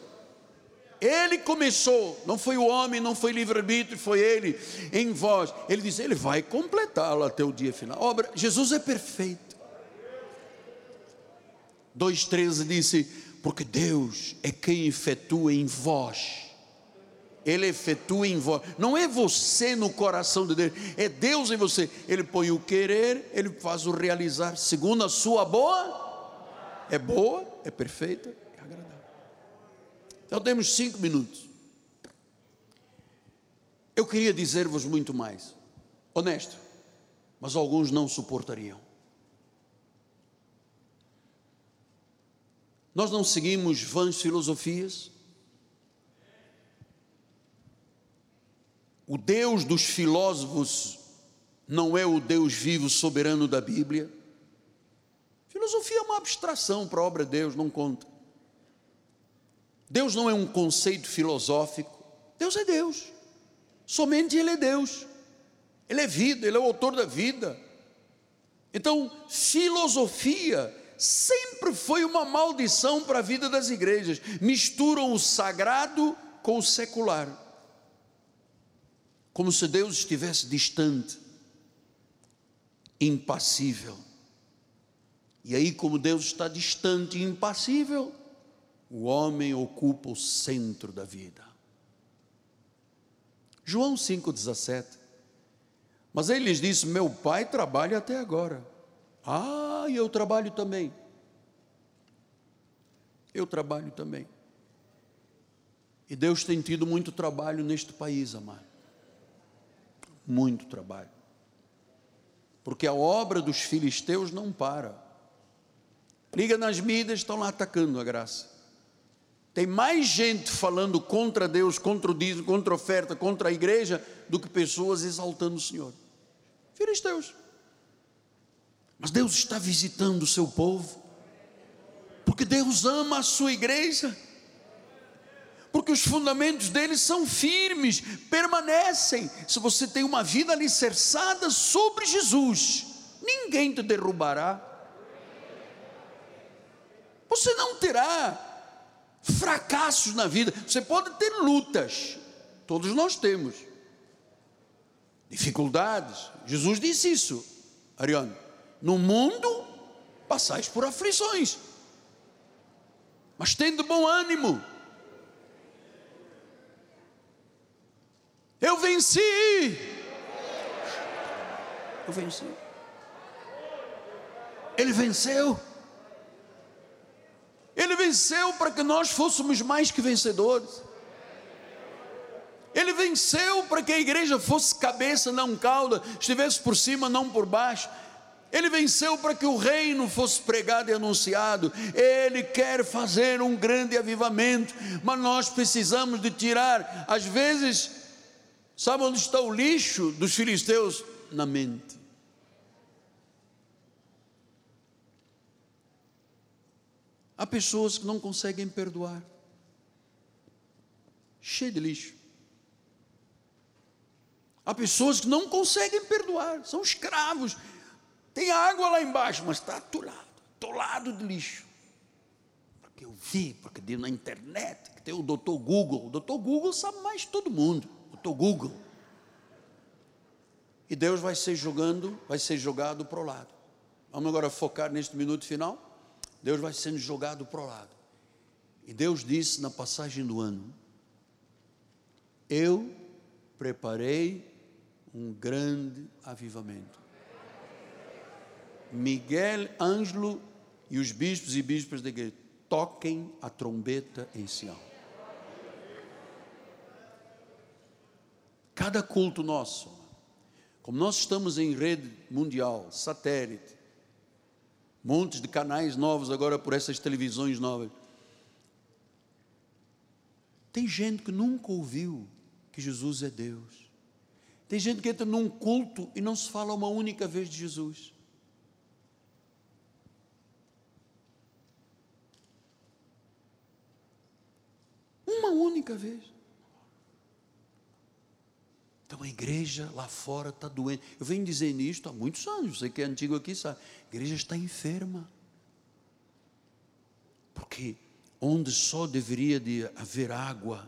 S1: Ele começou, não foi o homem, não foi livre-arbítrio, foi ele em vós. Ele diz: Ele vai completá-lo até o dia final. Obra, Jesus é perfeito. 2,13 disse: Porque Deus é quem efetua em vós ele efetua em vós. Não é você no coração de Deus, é Deus em você. Ele põe o querer, ele faz o realizar, segundo a sua boa, é boa, é perfeita, é agradável. Então temos cinco minutos. Eu queria dizer-vos muito mais, honesto, mas alguns não suportariam. Nós não seguimos vãs filosofias, O Deus dos filósofos não é o Deus vivo, soberano da Bíblia. Filosofia é uma abstração para a obra de Deus, não conta. Deus não é um conceito filosófico. Deus é Deus. Somente Ele é Deus. Ele é vida, Ele é o autor da vida. Então, filosofia sempre foi uma maldição para a vida das igrejas. Misturam o sagrado com o secular como se Deus estivesse distante, impassível. E aí, como Deus está distante e impassível, o homem ocupa o centro da vida. João 5,17. Mas ele lhes disse: Meu pai trabalha até agora. Ah, e eu trabalho também. Eu trabalho também. E Deus tem tido muito trabalho neste país, amado muito trabalho. Porque a obra dos filisteus não para. Liga nas mídias, estão lá atacando a graça. Tem mais gente falando contra Deus, contra o dízimo, contra a oferta, contra a igreja, do que pessoas exaltando o Senhor. Filisteus. Mas Deus está visitando o seu povo, porque Deus ama a sua igreja porque os fundamentos deles são firmes, permanecem. Se você tem uma vida alicerçada sobre Jesus, ninguém te derrubará. Você não terá fracassos na vida, você pode ter lutas, todos nós temos dificuldades. Jesus disse isso, Ariane. No mundo passais por aflições, mas tendo bom ânimo. Eu venci. Eu venci. Ele venceu. Ele venceu para que nós fôssemos mais que vencedores. Ele venceu para que a igreja fosse cabeça, não cauda, estivesse por cima, não por baixo. Ele venceu para que o reino fosse pregado e anunciado. Ele quer fazer um grande avivamento, mas nós precisamos de tirar, às vezes, sabe onde está o lixo dos filisteus? Na mente. Há pessoas que não conseguem perdoar. Cheio de lixo. Há pessoas que não conseguem perdoar, são escravos. Tem água lá embaixo, mas está atolado, atolado de lixo. Porque eu vi, porque deu na internet, que tem o doutor Google. O doutor Google sabe mais todo mundo. Doutor Google. E Deus vai ser jogando, vai ser jogado para o lado. Vamos agora focar neste minuto final. Deus vai sendo jogado para o lado. E Deus disse na passagem do ano: Eu preparei um grande avivamento. Miguel Ângelo e os bispos e bispas da igreja toquem a trombeta em Sião. Cada culto nosso, como nós estamos em rede mundial, satélite, montes de canais novos agora por essas televisões novas. Tem gente que nunca ouviu que Jesus é Deus. Tem gente que entra num culto e não se fala uma única vez de Jesus. Uma única vez. Então a igreja lá fora está doente. Eu venho dizendo isto há muitos anos. Você que é antigo aqui sabe. A igreja está enferma. Porque onde só deveria de haver água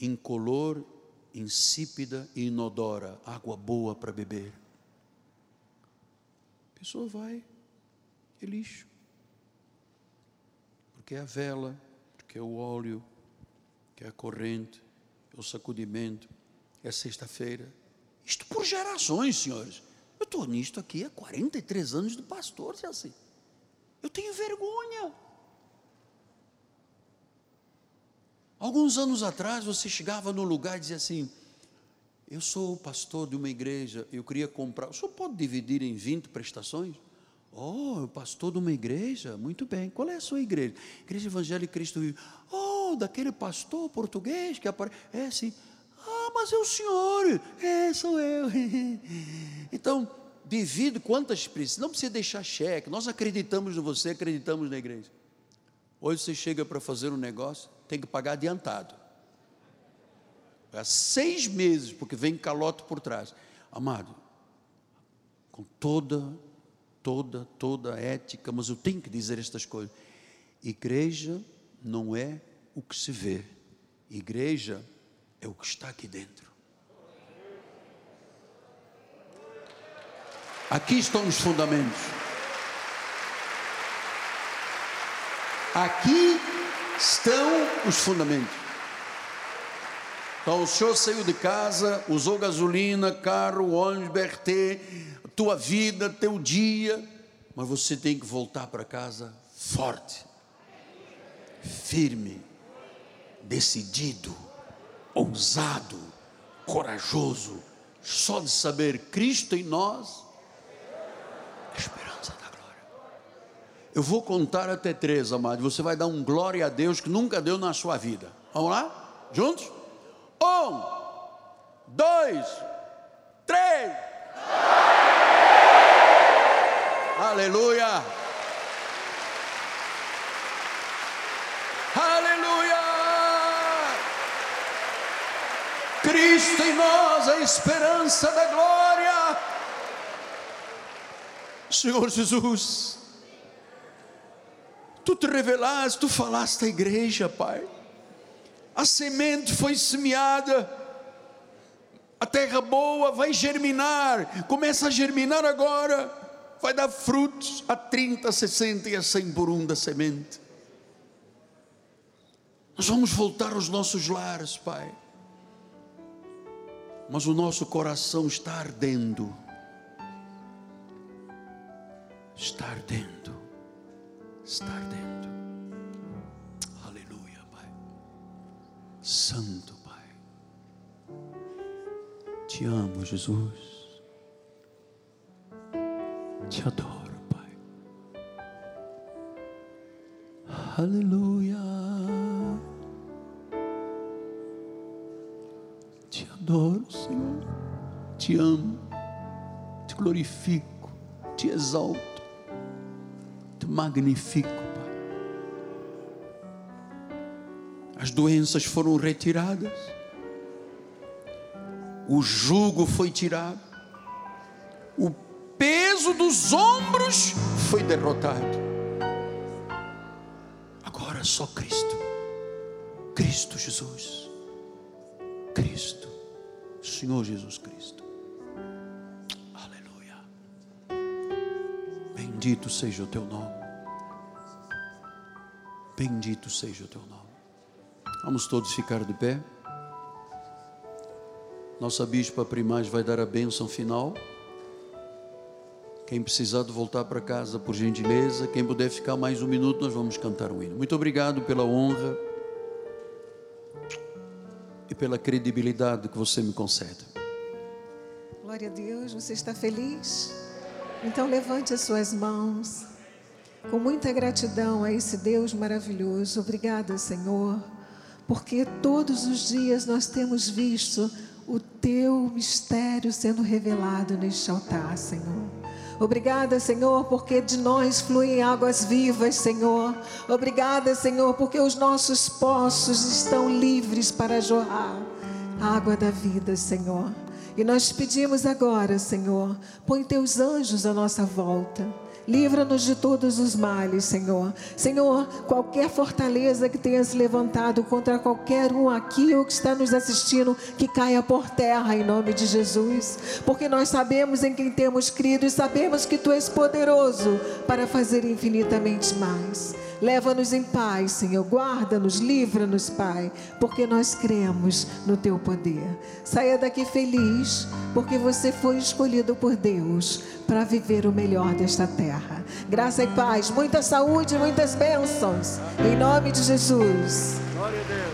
S1: incolor, insípida e inodora, água boa para beber. A pessoa vai, é lixo. Porque é a vela, porque é o óleo, que é a corrente, é o sacudimento é sexta-feira. Isto por gerações, senhores. Eu estou nisto aqui há 43 anos de pastor, se é assim. Eu tenho vergonha. Alguns anos atrás você chegava num lugar e dizia assim: Eu sou pastor de uma igreja, eu queria comprar. O senhor pode dividir em 20 prestações? Oh, pastor de uma igreja? Muito bem. Qual é a sua igreja? Igreja Evangélica Cristo Vivo. Oh, daquele pastor português que aparece. É, sim. Ah, mas é o senhor. É, sou eu. Então, devido quantas precisas, não precisa deixar cheque. Nós acreditamos em você, acreditamos na igreja. Hoje você chega para fazer um negócio, tem que pagar adiantado. Há seis meses, porque vem calote por trás. Amado, com toda, toda, toda a ética, mas eu tenho que dizer estas coisas. Igreja não é o que se vê. Igreja é o que está aqui dentro. Aqui estão os fundamentos. Aqui estão os fundamentos. Então o senhor saiu de casa, usou gasolina, carro, ônibus, BRT, tua vida, teu dia, mas você tem que voltar para casa forte, firme, decidido ousado, corajoso, só de saber Cristo em nós, a esperança da glória. Eu vou contar até três, amado. Você vai dar um glória a Deus que nunca deu na sua vida. Vamos lá? Juntos? Um, dois, três. Aleluia. Cristo em nós, a esperança da glória. Senhor Jesus, tu te revelaste, tu falaste à igreja, Pai. a semente foi semeada, a terra boa vai germinar, começa a germinar agora, vai dar frutos a 30, 60 e a 100 por um da semente. Nós vamos voltar aos nossos lares, Pai. Mas o nosso coração está ardendo. Está ardendo. Está ardendo. Aleluia, Pai. Santo Pai. Te amo, Jesus. Te adoro, Pai. Aleluia. Te adoro, Senhor. Te amo. Te glorifico. Te exalto. Te magnifico, Pai. As doenças foram retiradas. O jugo foi tirado. O peso dos ombros foi derrotado. Agora só Cristo. Cristo Jesus. Cristo. Senhor Jesus Cristo. Aleluia. Bendito seja o teu nome. Bendito seja o teu nome. Vamos todos ficar de pé. Nossa bispa primaz vai dar a bênção final. Quem precisar de voltar para casa, por gentileza. Quem puder ficar mais um minuto, nós vamos cantar um hino. Muito obrigado pela honra pela credibilidade que você me concede.
S2: Glória a Deus, você está feliz? Então levante as suas mãos. Com muita gratidão a esse Deus maravilhoso. Obrigada, Senhor, porque todos os dias nós temos visto o teu mistério sendo revelado neste altar, Senhor. Obrigada, Senhor, porque de nós fluem águas vivas, Senhor. Obrigada, Senhor, porque os nossos poços estão livres para jorrar água da vida, Senhor. E nós pedimos agora, Senhor, põe teus anjos à nossa volta. Livra-nos de todos os males, Senhor. Senhor, qualquer fortaleza que tenha se levantado contra qualquer um aqui ou que está nos assistindo, que caia por terra em nome de Jesus. Porque nós sabemos em quem temos crido e sabemos que Tu és poderoso para fazer infinitamente mais. Leva-nos em paz, Senhor. Guarda-nos, livra-nos, Pai, porque nós cremos no Teu poder. Saia daqui feliz, porque você foi escolhido por Deus para viver o melhor desta terra. Graça e paz, muita saúde, muitas bênçãos. Em nome de Jesus.
S1: Glória a Deus.